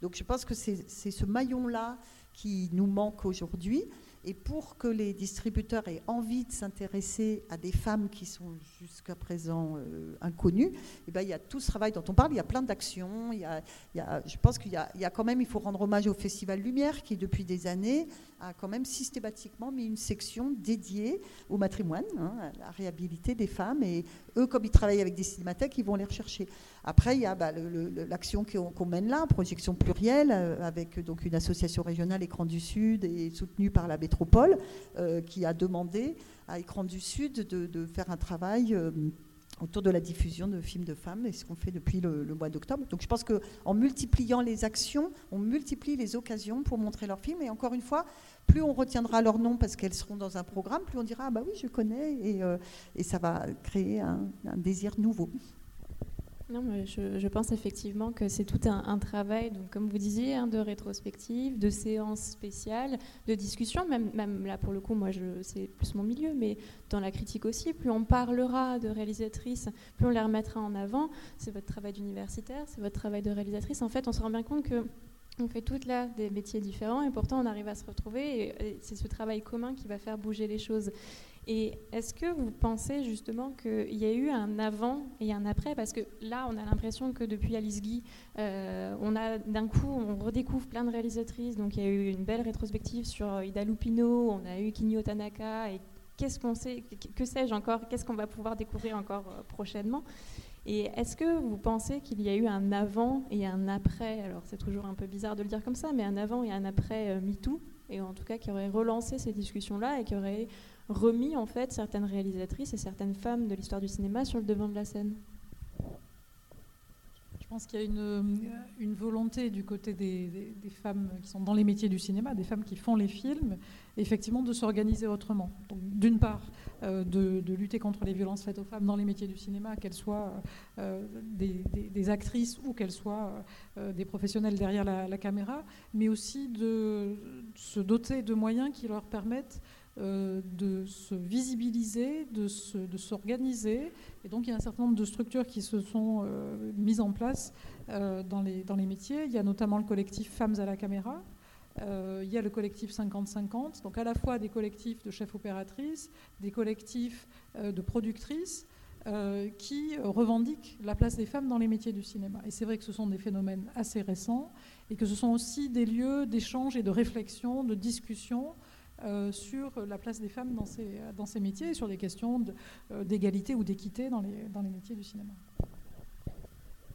Donc je pense que c'est ce maillon-là qui nous manque aujourd'hui. Et pour que les distributeurs aient envie de s'intéresser à des femmes qui sont jusqu'à présent euh, inconnues, eh ben, il y a tout ce travail dont on parle, il y a plein d'actions. je pense qu'il y, a quand même, il faut rendre hommage au Festival Lumière qui, depuis des années, a quand même systématiquement mis une section dédiée au matrimoine, hein, à la réhabilité des femmes. Et eux, comme ils travaillent avec des cinémathèques, ils vont les rechercher. Après, il y a bah, l'action qu'on mène là, projection plurielle, euh, avec donc une association régionale Écran du Sud et soutenue par la métropole, euh, qui a demandé à Écran du Sud de, faire un travail. Euh, autour de la diffusion de films de femmes, et ce qu'on fait depuis le, mois d'octobre. Donc je pense qu'en multipliant les actions, on multiplie les occasions pour montrer leurs films, et encore une fois, plus on retiendra leur nom parce qu'elles seront dans un programme, plus on dira ah bah oui je connais, et, ça va créer un désir nouveau. Non, je, pense effectivement que c'est tout un, travail, donc comme vous disiez, hein, de rétrospective, de séances spéciales, de discussion. Même, même là, pour le coup, moi, c'est plus mon milieu, mais dans la critique aussi, plus on parlera de réalisatrices, plus on les remettra en avant. C'est votre travail d'universitaire, c'est votre travail de réalisatrice. En fait, on se rend bien compte que on fait toutes là des métiers différents et pourtant on arrive à se retrouver et c'est ce travail commun qui va faire bouger les choses. Et est-ce que vous pensez justement qu'il y a eu un avant et un après? Parce que là, on a l'impression que depuis Alice Guy, euh, on a d'un coup, on redécouvre plein de réalisatrices. Donc il y a eu une belle rétrospective sur Ida Lupino, on a eu Kinyo Tanaka, et qu'est-ce qu'on sait, que sais-je encore, qu'est-ce qu'on va pouvoir découvrir encore euh, prochainement? Et est-ce que vous pensez qu'il y a eu un avant et un après? Alors c'est toujours un peu bizarre de le dire comme ça, mais un avant et un après euh, MeToo, et en tout cas qui aurait relancé ces discussions-là et qui aurait remis en fait certaines réalisatrices et certaines femmes de l'histoire du cinéma sur le devant de la scène Je pense qu'il y a une, volonté du côté des, femmes qui sont dans les métiers du cinéma, des femmes qui font les films, effectivement de s'organiser autrement. D'une part, euh, de, lutter contre les violences faites aux femmes dans les métiers du cinéma, qu'elles soient euh, des, actrices ou qu'elles soient euh, des professionnels derrière la, caméra, mais aussi de se doter de moyens qui leur permettent euh, de se visibiliser, de s'organiser. et donc il y a un certain nombre de structures qui se sont euh, mises en place euh, dans, les, dans les métiers. Il y a notamment le collectif Femmes à la caméra. il y a le collectif 50-50, donc à la fois des collectifs de chefs opératrices, des collectifs de productrices, qui revendiquent la place des femmes dans les métiers du cinéma. Et c'est vrai que ce sont des phénomènes assez récents et que ce sont aussi des lieux d'échange et de réflexion, de discussion euh, sur la place des femmes dans ces, dans ces métiers et sur des questions euh, d'égalité ou d'équité dans les, dans les métiers du cinéma.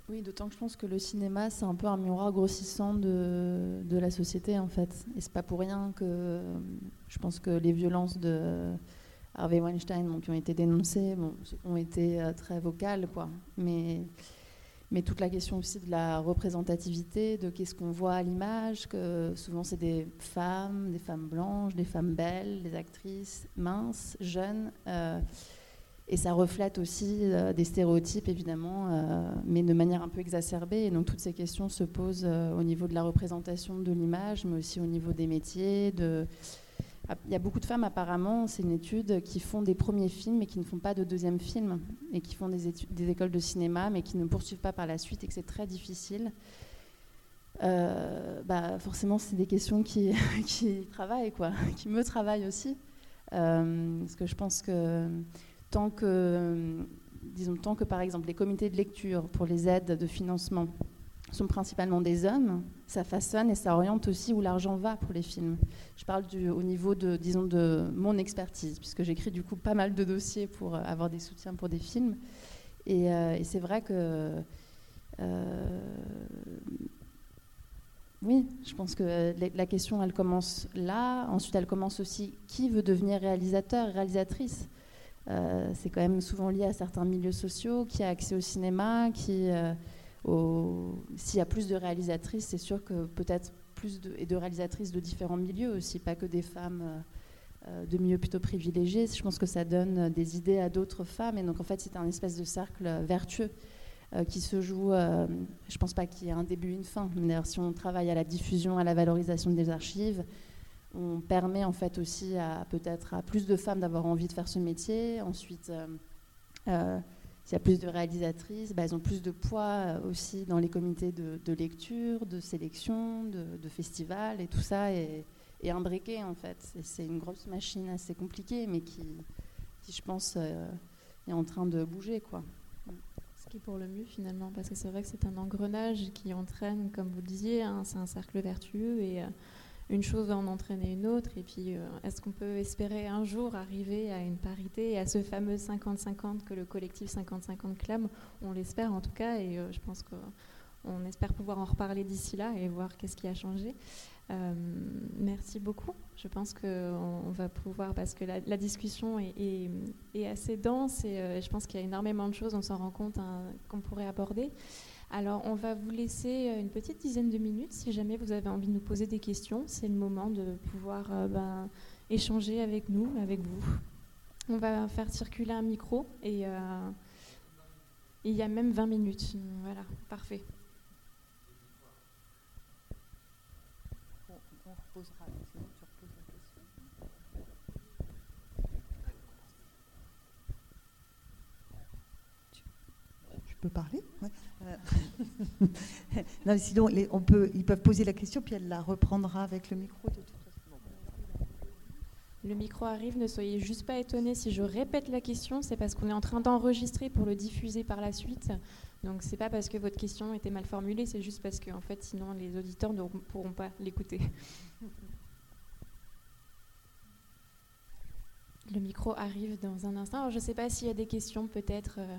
Oui, d'autant que je pense que le cinéma, c'est un peu un miroir grossissant de, de la société, en fait. Et c'est pas pour rien que je pense que les violences de Harvey Weinstein, qui ont été dénoncées, ont été euh, très vocales, quoi. Mais mais toute la question aussi de la représentativité, de qu'est-ce qu'on voit à l'image, que souvent c'est des femmes, des femmes blanches, des femmes belles, des actrices minces, jeunes, euh, et ça reflète aussi euh, des stéréotypes évidemment, euh, mais de manière un peu exacerbée. Et donc toutes ces questions se posent au niveau de la représentation de l'image, mais aussi au niveau des métiers, de il y a beaucoup de femmes apparemment, c'est une étude, qui font des premiers films mais qui ne font pas de deuxième film et qui font des, études, des écoles de cinéma mais qui ne poursuivent pas par la suite et que c'est très difficile. Euh, bah forcément, c'est des questions qui, travaillent, quoi, qui me travaillent aussi. Euh, parce que je pense que tant que, disons, tant que par exemple les comités de lecture pour les aides de financement sont principalement des hommes, ça façonne et ça oriente aussi où l'argent va pour les films. Je parle au niveau de, disons, de mon expertise, puisque j'écris du coup pas mal de dossiers pour euh, avoir des soutiens pour des films. Et, euh, c'est vrai que euh, Oui, je pense que la question, elle commence là. Ensuite, elle commence aussi qui veut devenir réalisateur, réalisatrice? C'est quand même souvent lié à certains milieux sociaux, qui a accès au cinéma, qui, s'il y a plus de réalisatrices, c'est sûr que peut-être plus de, réalisatrices de différents milieux aussi, pas que des femmes euh, de milieux plutôt privilégiés. Je pense que ça donne des idées à d'autres femmes, et donc en fait, c'est un espèce de cercle vertueux. Euh, qui se joue, euh, je pense pas qu'il y ait un début une fin, d'ailleurs si on travaille à la diffusion, à la valorisation des archives, on permet en fait aussi à peut-être à plus de femmes d'avoir envie de faire ce métier. Ensuite, euh, s'il y a plus de réalisatrices, bah, elles ont plus de poids aussi dans les comités de, lecture, de sélection, de, festivals, et tout ça est, imbriqué en fait. C'est une grosse machine assez compliquée, mais qui, qui je pense, est en train de bouger. quoi qui est pour le mieux finalement, parce que c'est vrai que c'est un engrenage qui entraîne, comme vous le disiez, hein, c'est un cercle vertueux et euh, une chose va en entraîner une autre. Et puis, euh, est-ce qu'on peut espérer un jour arriver à une parité et à ce fameux 50-50 que le collectif 50-50 clame? On l'espère en tout cas, et euh, je pense qu'on espère pouvoir en reparler d'ici là et voir qu'est-ce qui a changé. Euh, merci beaucoup. Je pense qu'on va pouvoir, parce que la, discussion est, assez dense et je pense qu'il y a énormément de choses, on s'en rend compte, hein, qu'on pourrait aborder. Alors, on va vous laisser euh, une petite dizaine de minutes. Si jamais vous avez envie de nous poser des questions, c'est le moment de pouvoir ben, échanger avec nous, avec vous. On va faire circuler un micro et il y a même 20 minutes. Voilà, parfait. Je peux parler? non, sinon, on peut, ils peuvent poser la question, puis elle la reprendra avec le micro. Le micro arrive, ne soyez juste pas étonnés si je répète la question, c'est parce qu'on est en train d'enregistrer pour le diffuser par la suite. Donc c'est pas parce que votre question était mal formulée, c'est juste parce que en fait sinon les auditeurs ne pourront pas l'écouter. Le micro arrive dans un instant. Je ne sais pas s'il y a des questions peut-être. Euh,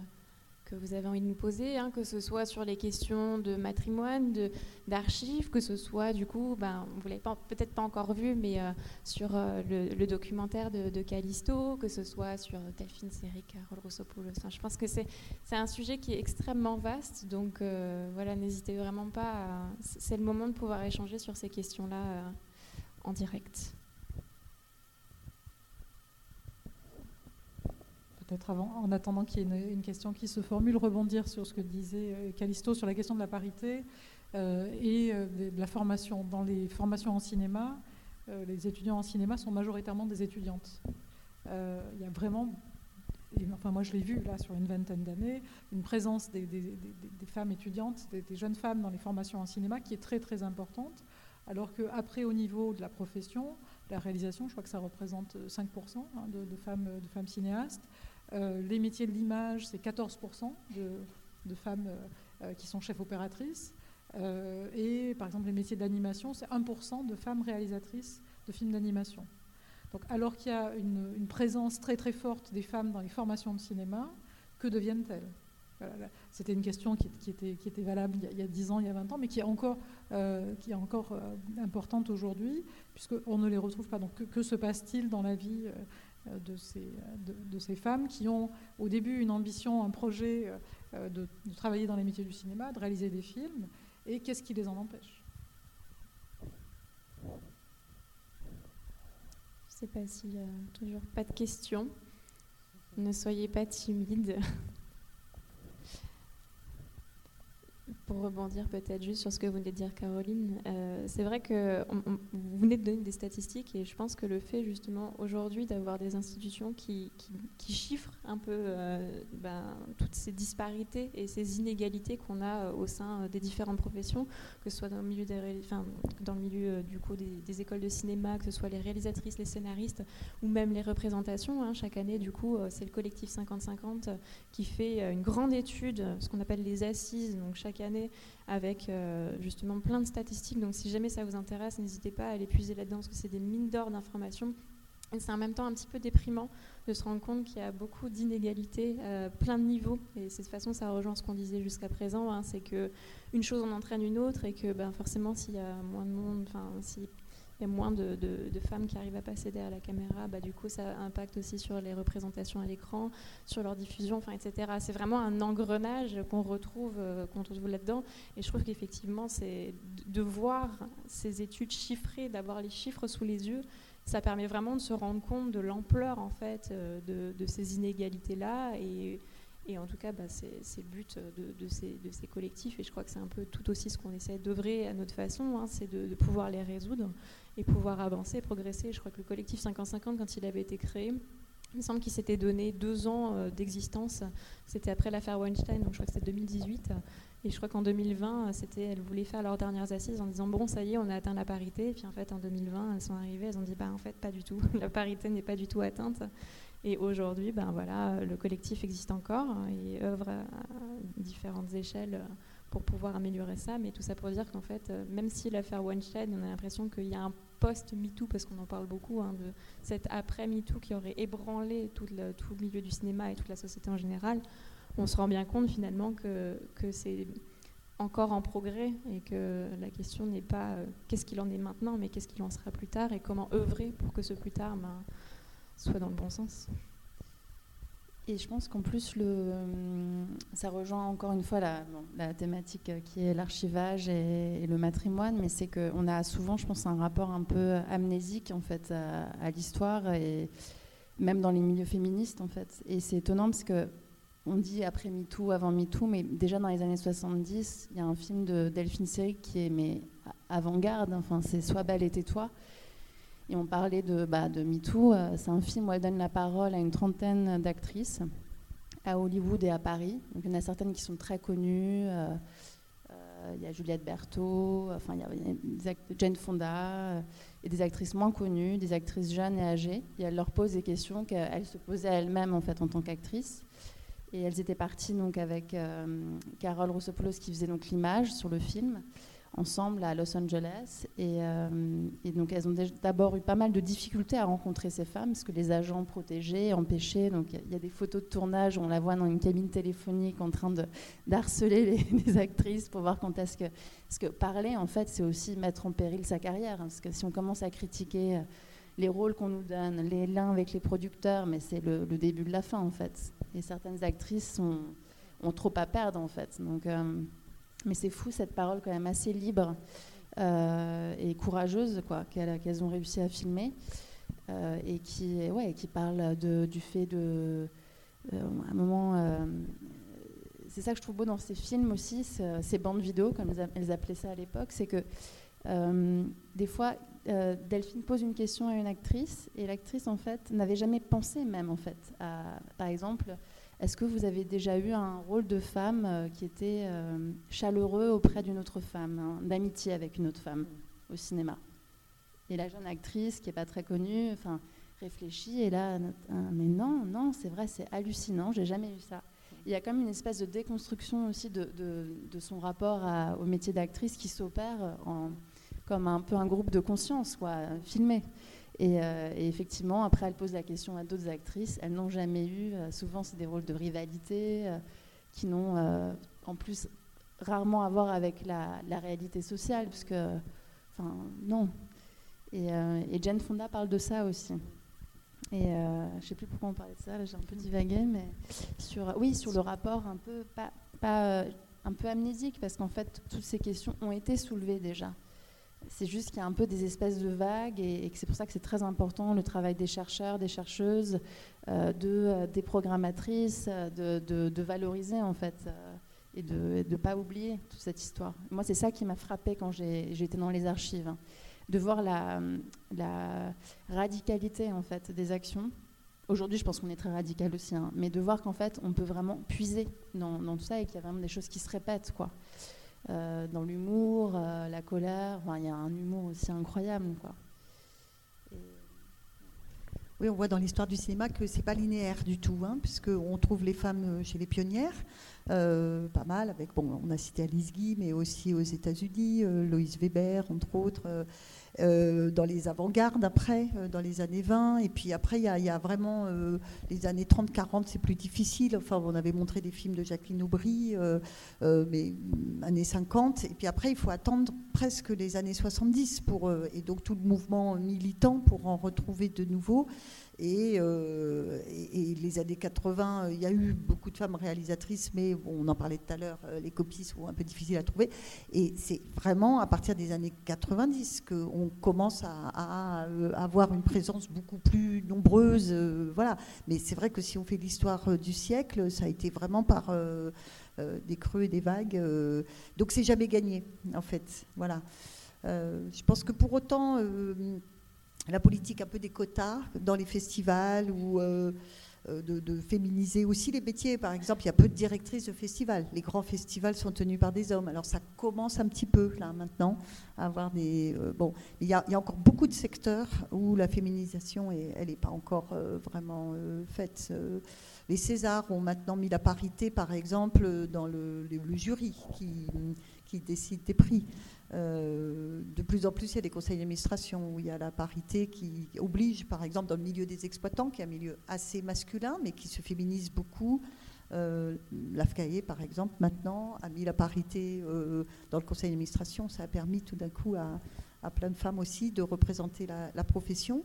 que vous avez envie de nous poser, hein, que ce soit sur les questions de matrimoine, d'archives, que ce soit du coup, ben, vous l'avez peut-être pas encore vu, mais euh, sur euh, le, documentaire de, Callisto, que ce soit sur Delphine Série, Carole Rossopoulos. je pense que c'est un sujet qui est extrêmement vaste, donc euh, voilà, n'hésitez vraiment pas. C'est le moment de pouvoir échanger sur ces questions-là en direct. Peut-être en attendant qu'il y ait une, question qui se formule, rebondir sur ce que disait euh, Callisto sur la question de la parité euh, et euh, de, la formation. Dans les formations en cinéma, les étudiants en cinéma sont majoritairement des étudiantes. Il y a vraiment, enfin moi je l'ai vu là sur une vingtaine d'années, une présence des, femmes étudiantes, des, jeunes femmes dans les formations en cinéma qui est très très importante, alors qu'après au niveau de la profession, la réalisation, je crois que ça représente 5% hein, de, femmes, de femmes cinéastes. Euh, les métiers de l'image, c'est 14% de, femmes euh, euh, qui sont chefs opératrices. et par exemple, les métiers d'animation, c'est 1% de femmes réalisatrices de films d'animation. Donc, alors qu'il y a une, présence très très forte des femmes dans les formations de cinéma, que deviennent-elles? C'était une question qui, était, valable il y, a, 10 ans, il y a 20 ans, mais qui est encore, importante aujourd'hui, puisqu'on ne les retrouve pas. Donc, que, se passe-t-il dans la vie de ces, femmes qui ont au début une ambition, un projet euh, de, travailler dans les métiers du cinéma, de réaliser des films, et qu'est-ce qui les en empêche? Je ne sais pas s'il n'y a toujours pas de questions. Ne soyez pas timide. Pour rebondir peut-être juste sur ce que vous venez de dire, Caroline, euh, c'est vrai que vous venez de donner des statistiques et je pense que le fait justement aujourd'hui d'avoir des institutions qui, qui, chiffrent un peu euh, ben, toutes ces disparités et ces inégalités qu'on a euh, au sein des différentes professions, que ce soit dans le milieu, des, enfin, dans le milieu du coup des, écoles de cinéma, que ce soit les réalisatrices, les scénaristes ou même les représentations. Hein. chaque année, du coup, c'est le collectif 50-50 qui fait une grande étude, ce qu'on appelle les assises, donc chaque année avec euh, justement plein de statistiques. Donc si jamais ça vous intéresse, n'hésitez pas à aller puiser là-dedans parce que c'est des mines d'or d'informations. Et c'est en même temps un petit peu déprimant de se rendre compte qu'il y a beaucoup d'inégalités, euh, plein de niveaux. Et de cette façon, ça rejoint ce qu'on disait jusqu'à présent, hein, c'est que une chose en entraîne une autre et que ben, forcément, s'il y a moins de monde, s'il y a moins de, femmes qui arrivent à passer derrière la caméra, bah, du coup, ça impacte aussi sur les représentations à l'écran, sur leur diffusion, etc. C'est vraiment un engrenage qu'on retrouve, euh, qu'on trouve là-dedans. Et je trouve qu'effectivement, c'est de voir ces études chiffrées, d'avoir les chiffres sous les yeux, ça permet vraiment de se rendre compte de l'ampleur en fait euh, de, ces inégalités-là et, en tout cas bah, c'est le but de, ces, de, ces, collectifs et je crois que c'est un peu tout aussi ce qu'on essaie d'œuvrer à notre façon, hein, c'est de, pouvoir les résoudre et pouvoir avancer, progresser. Je crois que le collectif 50-50 quand il avait été créé, il me semble qu'il s'était donné deux ans euh, d'existence. C'était après l'affaire Weinstein, donc je crois que c'était 2018. Et je crois qu'en 2020, c'était, elles voulaient faire leurs dernières assises en disant bon, ça y est, on a atteint la parité. Et puis en fait, en 2020, elles sont arrivées, elles ont dit bah en fait pas du tout, la parité n'est pas du tout atteinte. Et aujourd'hui, ben voilà, le collectif existe encore et œuvre à différentes échelles pour pouvoir améliorer ça. Mais tout ça pour dire qu'en fait, même si l'affaire Weinstein, on a l'impression qu'il y a un post-MeToo, parce qu'on en parle beaucoup, hein, de cet après-MeToo qui aurait ébranlé tout le, milieu du cinéma et toute la société en général on se rend bien compte finalement que, c'est encore en progrès et que la question n'est pas euh, qu'est-ce qu'il en est maintenant, mais qu'est-ce qu'il en sera plus tard et comment œuvrer pour que ce plus tard ben, soit dans le bon sens. Et je pense qu'en plus, le, ça rejoint encore une fois la, la thématique qui est l'archivage et, le matrimoine, mais c'est qu'on a souvent, je pense, un rapport un peu amnésique en fait à, l'histoire et même dans les milieux féministes en fait. Et c'est étonnant parce que on dit après MeToo, avant MeToo, mais déjà dans les années 70, il y a un film de Delphine Seyrig qui est mais avant-garde, enfin c'est Sois belle et tais-toi. Et on parlait de, bah, de MeToo, euh, c'est un film où elle donne la parole à une trentaine d'actrices à Hollywood et à Paris. Donc, il y en a certaines qui sont très connues. Euh, euh, il y a Juliette Berthaud, enfin il y a, Jane Fonda, et des actrices moins connues, des actrices jeunes et âgées. Et elle leur pose des questions qu'elles se posaient elles-mêmes en fait en tant qu'actrices. Et elles étaient parties donc avec Carole Roussopoulos qui faisait donc l'image sur le film ensemble à Los Angeles. Et, euh, donc elles ont d'abord eu pas mal de difficultés à rencontrer ces femmes parce que les agents protégeaient, empêchaient. Donc il y, a des photos de tournage, on la voit dans une cabine téléphonique en train d'harceler les, actrices pour voir quand est-ce que parce que parler en fait c'est aussi mettre en péril sa carrière parce que si on commence à critiquer euh, les rôles qu'on nous donne, les liens avec les producteurs, mais c'est le, début de la fin en fait. Et certaines actrices ont trop à perdre en fait. Donc, euh, mais c'est fou cette parole quand même assez libre euh, et courageuse quoi qu'elles ont réussi à filmer euh, et qui ouais qui parle de, du fait de à un moment c'est ça que je trouve beau dans ces films aussi, ces bandes vidéo, comme elles appelaient ça à l'époque, c'est que des fois, euh, Delphine pose une question à une actrice et l'actrice en fait n'avait jamais pensé même en fait à, par exemple, est-ce que vous avez déjà eu un rôle de femme euh, qui était euh, chaleureux auprès d'une autre femme, hein, d'amitié avec une autre femme au cinéma? Et la jeune actrice qui est pas très connue, enfin réfléchit et là, mais non, non, c'est vrai, c'est hallucinant, j'ai jamais eu ça. Il y a comme une espèce de déconstruction aussi de, de son rapport au métier d'actrice qui s'opère comme un peu un groupe de conscience, quoi, filmé. Euh, et, effectivement, après, elle pose la question à d'autres actrices. Elles n'ont jamais eu. Euh, souvent, c'est des rôles de rivalité euh, qui n'ont, en plus, rarement à voir avec la, réalité sociale, puisque, enfin, non. Et, et, Jane Fonda parle de ça aussi. Et je ne sais plus pourquoi on parlait de ça. J'ai un peu divagué, mais sur, oui, sur le rapport un peu pas, pas un peu amnésique, parce qu'en fait, toutes ces questions ont été soulevées déjà. C'est juste qu'il y a un peu des espèces de vagues et, que c'est pour ça que c'est très important le travail des chercheurs, des chercheuses, euh, de, euh, des programmatrices, euh, de, valoriser en fait et de ne pas oublier toute cette histoire. Moi, c'est ça qui m'a frappé quand j'étais dans les archives, hein, de voir la, radicalité en fait des actions. Aujourd'hui, je pense qu'on est très radical aussi, hein, mais de voir qu'en fait, on peut vraiment puiser dans, dans tout ça et qu'il y a vraiment des choses qui se répètent, quoi. Euh, dans l'humour, euh, la colère. il y a un humour aussi incroyable. Oui, on voit dans l'histoire du cinéma que c'est pas linéaire du tout, hein, puisqu'on trouve les femmes euh, chez les pionnières, pas mal, avec, bon, on a cité Alice Guy, mais aussi aux États-Unis, Loïs Weber, entre autres. Euh, dans les avant-gardes après, euh, dans les années 20. Et puis après, il y, a vraiment euh, les années 30-40, c'est plus difficile. Enfin, on avait montré des films de Jacqueline Aubry, mais mm, années 50. Et puis après, il faut attendre presque les années 70 pour, et donc tout le mouvement militant pour en retrouver de nouveau. Euh, et, les années 80, euh, il y a eu beaucoup de femmes réalisatrices, mais on en parlait tout à l'heure, euh, les copies sont un peu difficiles à trouver. Et c'est vraiment à partir des années 90 qu'on commence à, avoir une présence beaucoup plus nombreuse. voilà. Mais c'est vrai que si on fait l'histoire du siècle, ça a été vraiment par des creux et des vagues. donc c'est jamais gagné, en fait. Voilà. je pense que pour autant la politique un peu des quotas dans les festivals ou euh, euh, de, féminiser aussi les métiers. Par exemple, il y a peu de directrices de festivals. Les grands festivals sont tenus par des hommes. Alors ça commence un petit peu là maintenant à avoir des. Euh, bon, il y, a, encore beaucoup de secteurs où la féminisation elle n'est pas encore vraiment faite. Les Césars ont maintenant mis la parité, par exemple, dans le, jury qui décide des prix. Euh, de plus en plus, il y a des conseils d'administration où il y a la parité qui oblige, par exemple, dans le milieu des exploitants, qui est un milieu assez masculin, mais qui se féminise beaucoup. Euh, L'AFCAE, par exemple, maintenant, a mis la parité euh, dans le conseil d'administration. Ça a permis tout d'un coup à, plein de femmes aussi de représenter la, profession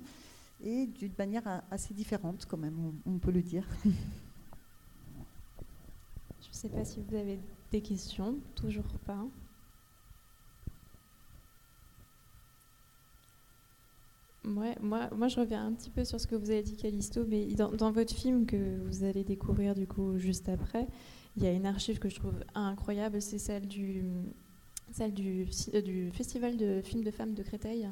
et d'une manière assez différente, quand même, on peut le dire. Je ne sais pas si vous avez des questions, toujours pas. Ouais, moi, moi, je reviens un petit peu sur ce que vous avez dit, Calisto, mais dans, votre film que vous allez découvrir du coup juste après, il y a une archive que je trouve incroyable, c'est celle du, celle du, euh, Festival de films de femmes de Créteil,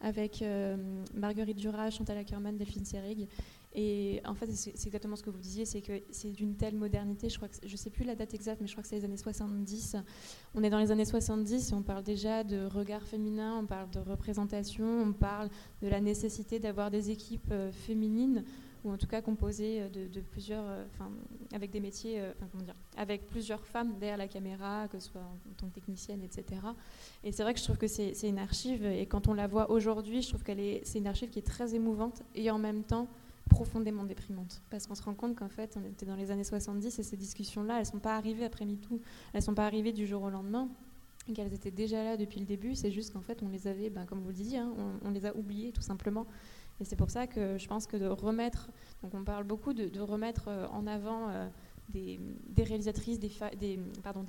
avec euh, Marguerite Duras, Chantal Ackerman, Delphine Seyrig. Et en fait, c'est exactement ce que vous disiez, c'est que c'est d'une telle modernité, je crois que, je sais plus la date exacte, mais je crois que c'est les années 70. On est dans les années 70 et on parle déjà de regard féminin, on parle de représentation, on parle de la nécessité d'avoir des équipes euh, féminines, ou en tout cas composées euh, de, plusieurs, euh, avec des métiers, comment dire, avec plusieurs femmes derrière la caméra, que ce soit en, tant que technicienne, etc. Et c'est vrai que je trouve que c'est une archive, et quand on la voit aujourd'hui, je trouve qu'elle est, c'est une archive qui est très émouvante, et en même temps, profondément déprimante. Parce qu'on se rend compte qu'en fait, on était dans les années 70 et ces discussions-là, elles ne sont pas arrivées après MeToo, elles ne sont pas arrivées du jour au lendemain, qu'elles étaient déjà là depuis le début. C'est juste qu'en fait, on les avait, ben, comme vous le disiez, hein, on, les a oubliées tout simplement. Et c'est pour ça que je pense que de remettre, donc on parle beaucoup de, remettre euh, en avant. Euh, des, réalisatrices, des,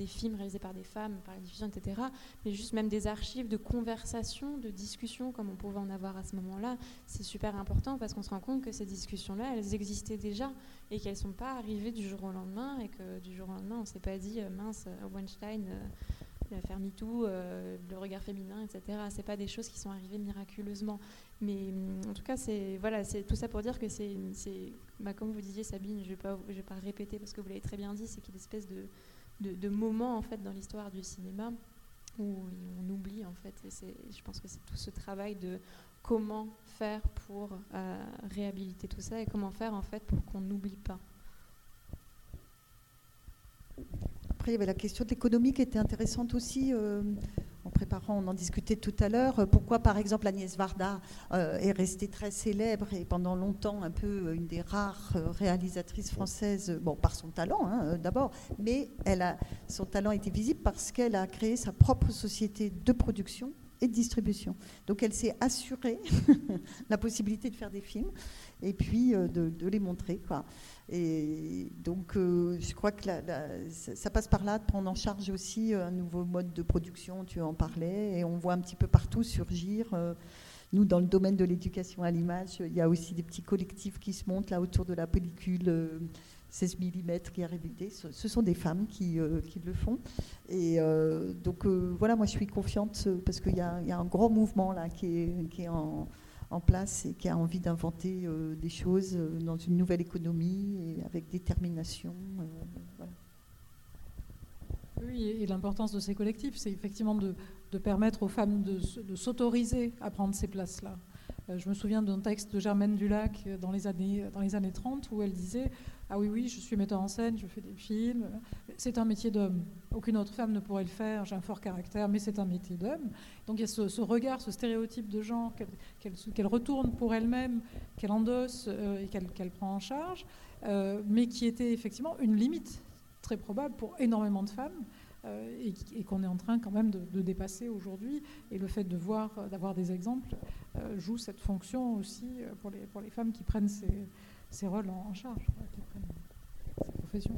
films réalisés par des femmes, par la diffusion, etc. Mais juste même des archives de conversations, de discussions, comme on pouvait en avoir à ce moment-là, c'est super important parce qu'on se rend compte que ces discussions-là, elles existaient déjà et qu'elles ne sont pas arrivées du jour au lendemain et que du jour au lendemain, on ne s'est pas dit, euh, mince, euh, Weinstein, euh, faire MeToo, le regard féminin, etc. C'est pas des choses qui sont arrivées miraculeusement. Mais en tout cas, c'est voilà, c'est tout ça pour dire que c'est, bah, comme vous disiez Sabine, je je vais pas répéter parce que vous l'avez très bien dit, c'est qu'il y a une espèce de, de, moment en fait dans l'histoire du cinéma où on oublie en fait. Je pense que c'est tout ce travail de comment faire pour euh, réhabiliter tout ça et comment faire en fait pour qu'on n'oublie pas. Après, il y avait la question de l'économie qui était intéressante aussi. Euh, en préparant, on en discutait tout à l'heure, pourquoi par exemple Agnès Varda euh, est restée très célèbre et pendant longtemps un peu une des rares euh, réalisatrices françaises, bon par son talent hein, d'abord, mais son talent était visible parce qu'elle a créé sa propre société de production et de distribution. Donc elle s'est assurée la possibilité de faire des films et puis euh, de, les montrer. Et donc, euh, je crois que ça passe par là, de prendre en charge aussi euh, un nouveau mode de production, tu en parlais, et on voit un petit peu partout surgir. Nous, dans le domaine de l'éducation à l'image, il y a aussi des petits collectifs qui se montent là autour de la pellicule 16 mm qui est Ce sont des femmes qui, le font. Et donc, voilà, moi, je suis confiante parce qu'il y, a un grand mouvement là qui est en en place et qui a envie d'inventer euh, des choses euh, dans une nouvelle économie et avec détermination. Euh, oui, et l'importance de ces collectifs, c'est effectivement de, permettre aux femmes de, s'autoriser à prendre ces places-là. Je me souviens d'un texte de Germaine Dulac dans les, années, dans les années 30 où elle disait Ah oui, oui, je suis metteur en scène, je fais des films. C'est un métier d'homme. aucune autre femme ne pourrait le faire, j'ai un fort caractère, mais c'est un métier d'homme. Donc il y a ce, regard, ce stéréotype de genre qu'elle retourne pour elle-même, qu'elle endosse euh, et qu'elle prend en charge, euh, mais qui était effectivement une limite très probable pour énormément de femmes. Euh, et, qu'on est en train quand même de, dépasser aujourd'hui. Et le fait de voir, d'avoir des exemples joue cette fonction aussi pour les, pour les femmes qui prennent ces, ces rôles en, charge, qui prennent professions.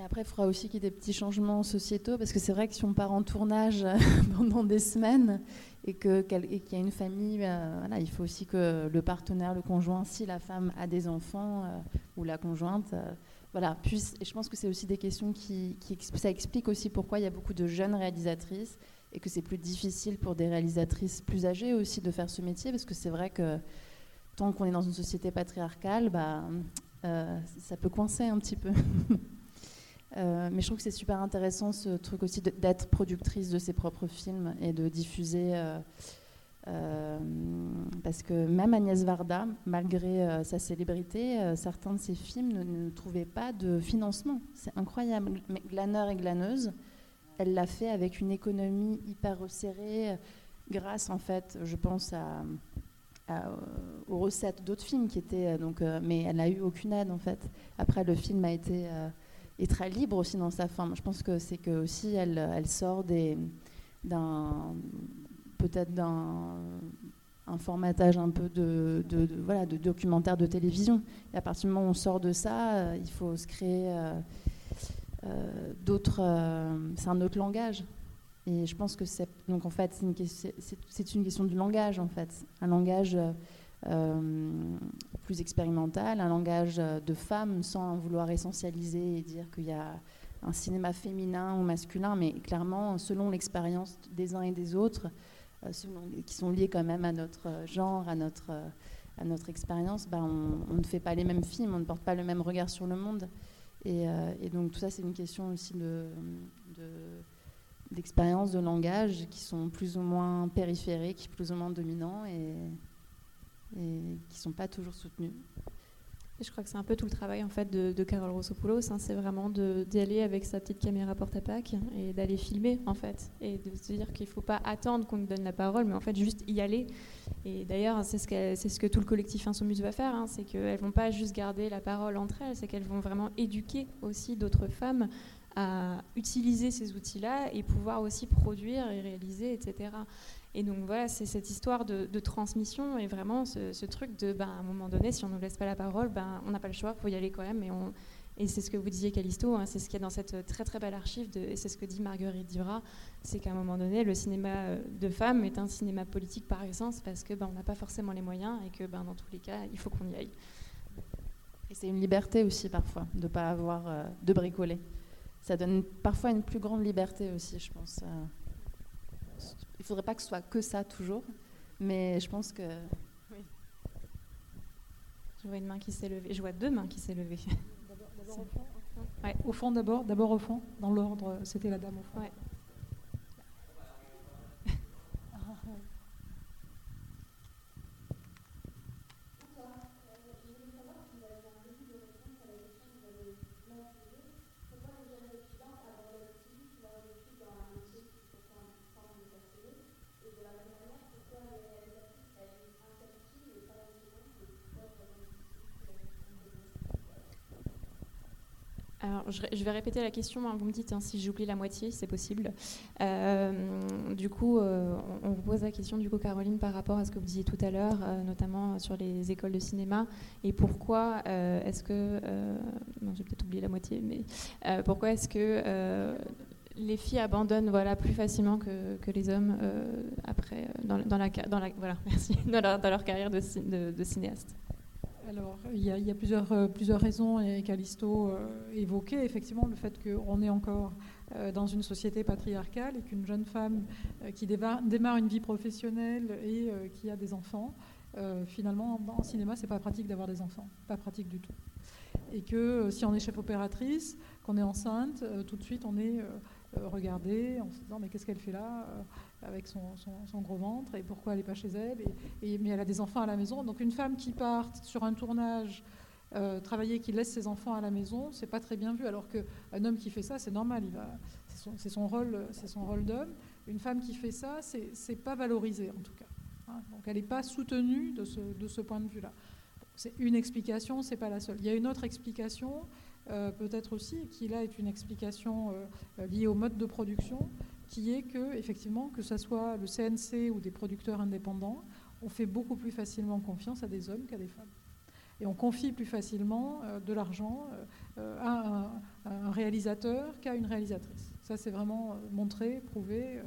Et après, il faudra aussi qu'il y ait des petits changements sociétaux, parce que c'est vrai que si on part en tournage pendant des semaines et qu'il y a une famille, euh, voilà, il faut aussi que le partenaire, le conjoint, si la femme a des enfants euh, ou la conjointe, euh, voilà, puisse. Et je pense que c'est aussi des questions qui, qui, ça explique aussi pourquoi il y a beaucoup de jeunes réalisatrices et que c'est plus difficile pour des réalisatrices plus âgées aussi de faire ce métier, parce que c'est vrai que tant qu'on est dans une société patriarcale, bah, ça peut coincer un petit peu. Euh, mais je trouve que c'est super intéressant ce truc aussi d'être productrice de ses propres films et de diffuser. Euh, euh, parce que même Agnès Varda, malgré sa célébrité, certains de ses films ne, trouvaient pas de financement. C'est incroyable. Mais Glaneur et Glaneuse, elle l'a fait avec une économie hyper resserrée, grâce en fait, je pense à, recettes d'autres films qui étaient donc, mais elle n'a eu aucune aide en fait. Après, le film a été est très libre aussi dans sa forme. Je pense que c'est que aussi elle, elle sort des, d'un peut-être d'un un formatage un peu de, de, voilà, de documentaire de télévision. Et à partir du moment où on sort de ça, euh, il faut se créer euh, euh, d'autres. c'est un autre langage. Et je pense que c'est donc en fait c'est une, une question de langage en fait, un langage euh, plus expérimental, un langage de femme sans vouloir essentialiser et dire qu'il y a un cinéma féminin ou masculin, mais clairement, selon l'expérience des uns et des autres, euh, qui sont liés quand même à notre genre, à notre, à notre expérience, ben on, ne fait pas les mêmes films, on ne porte pas le même regard sur le monde. Et, euh, donc tout ça, c'est une question aussi de, d'expérience, de, langage, qui sont plus ou moins périphériques, plus ou moins dominants. Et, et qui ne sont pas toujours soutenus. Et je crois que c'est un peu tout le travail en fait de, de Carole Rossopoulos, hein, c'est vraiment d'y aller avec sa petite caméra porte-à-pack et d'aller filmer en fait, et de se dire qu'il ne faut pas attendre qu'on nous donne la parole, mais en fait juste y aller. Et d'ailleurs, c'est ce, que, tout le collectif Insoumise va faire, hein, c'est qu'elles ne vont pas juste garder la parole entre elles, c'est qu'elles vont vraiment éduquer aussi d'autres femmes à utiliser ces outils-là et pouvoir aussi produire et réaliser, etc. Et donc voilà, c'est cette histoire de, transmission et vraiment ce, truc de, ben, à un moment donné, si on ne nous laisse pas la parole, ben, on n'a pas le choix, il faut y aller quand même. Et, c'est ce que vous disiez, Calisto, hein, c'est ce qu'il y a dans cette très très belle archive, et c'est ce que dit Marguerite Dura, c'est qu'à un moment donné, le cinéma euh, de femmes est un cinéma politique par essence parce que ben, n'a pas forcément les moyens et que ben, dans tous les cas, il faut qu'on y aille. Et c'est une liberté aussi parfois de ne pas avoir euh, de bricoler. Ça donne parfois une plus grande liberté aussi, je pense. Euh. Il ne faudrait pas que ce soit que ça toujours, mais je pense que. Oui. Je vois une main qui s'est levée. Je vois deux mains qui s'est levées. D'abord au fond. Ouais. Au fond d'abord, d'abord au fond, dans l'ordre, c'était la dame au fond. Ouais. Je, vais répéter la question, hein, vous me dites hein, si j'oublie la moitié, c'est possible. Euh, du coup, euh, on, vous pose la question, du coup, Caroline, par rapport à ce que vous disiez tout à l'heure, euh, notamment sur les écoles de cinéma, et pourquoi est-ce que... non, j'ai peut-être oublié la moitié, mais pourquoi est-ce que les filles abandonnent voilà, plus facilement que, les hommes après, dans, la, dans, voilà, merci, dans, leur, carrière de cinéaste? Alors, il y a, plusieurs, euh, plusieurs raisons, et Callisto euh, évoquait effectivement le fait qu'on est encore euh, dans une société patriarcale et qu'une jeune femme qui démarre, une vie professionnelle et qui a des enfants, finalement, en cinéma, c'est pas pratique d'avoir des enfants, pas pratique du tout. Et que si on est chef opératrice, qu'on est enceinte, tout de suite on est regardé en se disant mais qu'est-ce qu'elle fait là? Avec son, gros ventre et pourquoi elle n'est pas chez elle. Et, mais elle a des enfants à la maison. Donc une femme qui part sur un tournage euh, travailler, qui laisse ses enfants à la maison, c'est pas très bien vu. Alors qu'un homme qui fait ça, c'est normal, c'est son, rôle, c'est rôle d'homme. Une femme qui fait ça, c'est pas valorisé en tout cas. Hein. Donc elle n'est pas soutenue de ce, de ce point de vue-là. c'est une explication, c'est pas la seule. Il y a une autre explication, euh, peut-être aussi, qui là est une explication euh, liée au mode de production, qui est que effectivement, que ce soit le CNC ou des producteurs indépendants, on fait beaucoup plus facilement confiance à des hommes qu'à des femmes et on confie plus facilement euh, de l'argent euh, à, un, réalisateur qu'à une réalisatrice. Ça, c'est vraiment euh, montré, prouvé,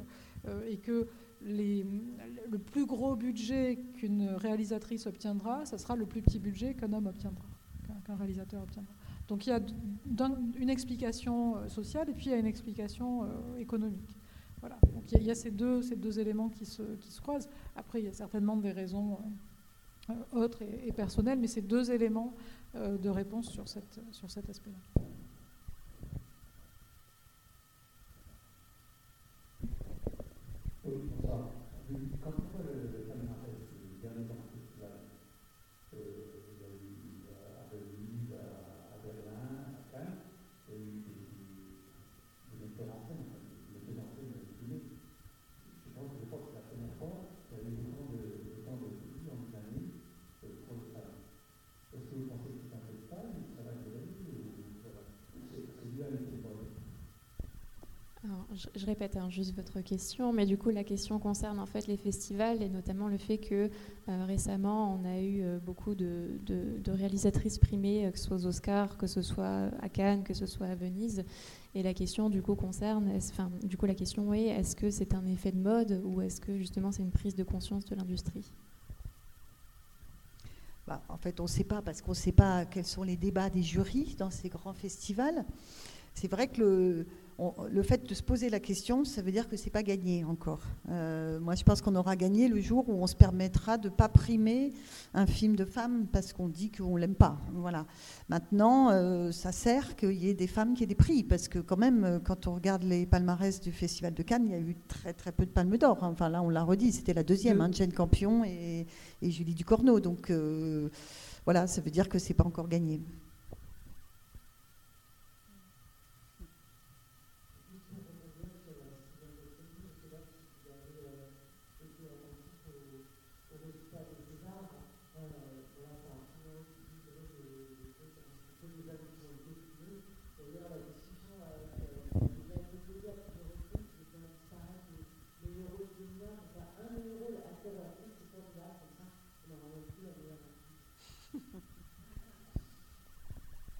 et que le plus gros budget qu'une réalisatrice obtiendra, ça sera le plus petit budget qu'un homme obtiendra, qu'un réalisateur obtiendra. Donc il y a une explication sociale et puis il y a une explication économique. Voilà. Donc il y a, ces, deux, ces éléments qui se, croisent. Après, il y a certainement des raisons euh, autre et, personnel, mais c'est deux éléments euh, de réponse sur, cet aspect-là. Je, répète hein, juste votre question, mais du coup la question concerne en fait les festivals et notamment le fait que euh, récemment on a eu euh, beaucoup de, réalisatrices primées, euh, que ce soit aux Oscars, que ce soit à Cannes, que ce soit à Venise. Et la question du coup concerne, enfin du coup la question est est-ce que c'est un effet de mode ou est-ce que justement c'est une prise de conscience de l'industrie? Bah, en fait, on ne sait pas parce qu'on ne sait pas quels sont les débats des jurys dans ces grands festivals. C'est vrai que le, le fait de se poser la question, ça veut dire que c'est pas gagné encore. Euh, moi, je pense qu'on aura gagné le jour où on se permettra de pas primer un film de femme parce qu'on dit qu'on l'aime pas. Voilà. Maintenant, euh, ça sert qu'il y ait des femmes qui aient des prix parce que quand même, euh, quand on regarde les palmarès du Festival de Cannes, il y a eu très très peu de palmes d'or. Enfin là, on l'a redit, c'était la deuxième, hein, Jane Campion et, et Julie Ducorneau. Donc voilà, ça veut dire que c'est pas encore gagné.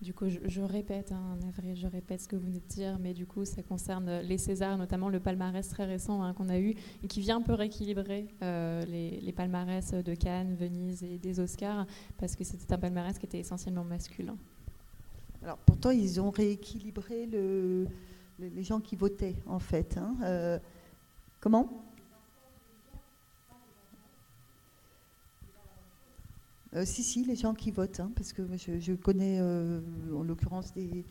Du je, répète, hein, je répète ce que vous venez de dire, mais du coup, ça concerne les Césars, notamment le palmarès très récent hein, qu'on a eu et qui vient un peu rééquilibrer euh, les, palmarès de Cannes, Venise et des Oscars, parce que c'était un palmarès qui était essentiellement masculin. Alors, pourtant, ils ont rééquilibré le, les gens qui votaient, en fait. Hein. Euh, comment? Euh, si, si, les gens qui votent, hein, parce que je, connais euh, en l'occurrence des,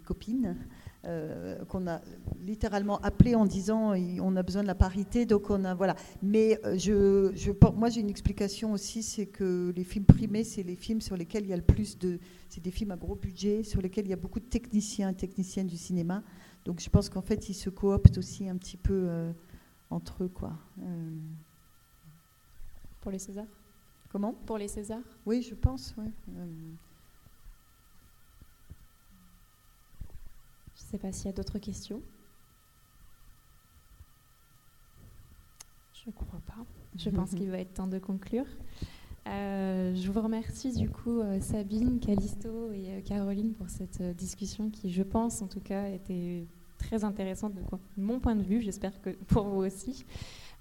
copines euh, qu'on a littéralement appelées en disant on a besoin de la parité, donc on a voilà. Mais je, je moi j'ai une explication aussi, c'est que les films primés, c'est les films sur lesquels il y a le plus de, c'est des films à gros budget, sur lesquels il y a beaucoup de techniciens et techniciennes du cinéma. Donc je pense qu'en fait ils se cooptent aussi un petit peu entre eux, quoi. Pour les Césars? Comment Pour les Césars Oui, je pense, oui. Euh, je ne sais pas s'il y a d'autres questions. Je ne crois pas. Je pense qu'il va être temps de conclure. Euh, je vous remercie du coup euh, Sabine, Calisto et Caroline pour cette discussion qui, je pense en tout cas, était très intéressante de mon point de vue. J'espère que pour vous aussi.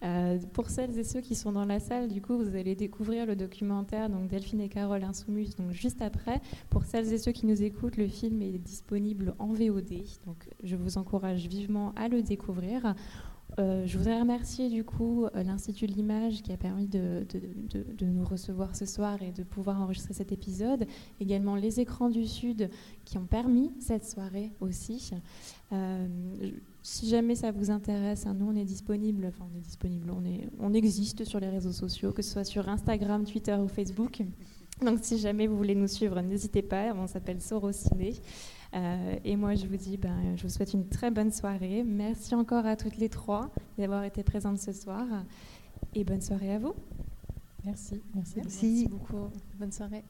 Euh, pour celles et ceux qui sont dans la salle, du coup, vous allez découvrir le documentaire donc Delphine et Carole Insoumus donc juste après. Pour celles et ceux qui nous écoutent, le film est disponible en VOD, donc je vous encourage vivement à le découvrir. Euh, je voudrais remercier du coup euh, l'Institut de l'image qui a permis de, nous recevoir ce soir et de pouvoir enregistrer cet épisode. Également les écrans du Sud qui ont permis cette soirée aussi. Si jamais ça vous intéresse, hein, nous on est disponible, enfin on est disponible, on, est, on existe sur les réseaux sociaux, que ce soit sur Instagram, Twitter ou Facebook. Donc si jamais vous voulez nous suivre, n'hésitez pas, on s'appelle Sorociné. Euh, et moi, je vous dis, ben, je vous souhaite une très bonne soirée. Merci encore à toutes les trois d'avoir été présentes ce soir. Et bonne soirée à vous. Merci. Merci, merci beaucoup. Bonne soirée.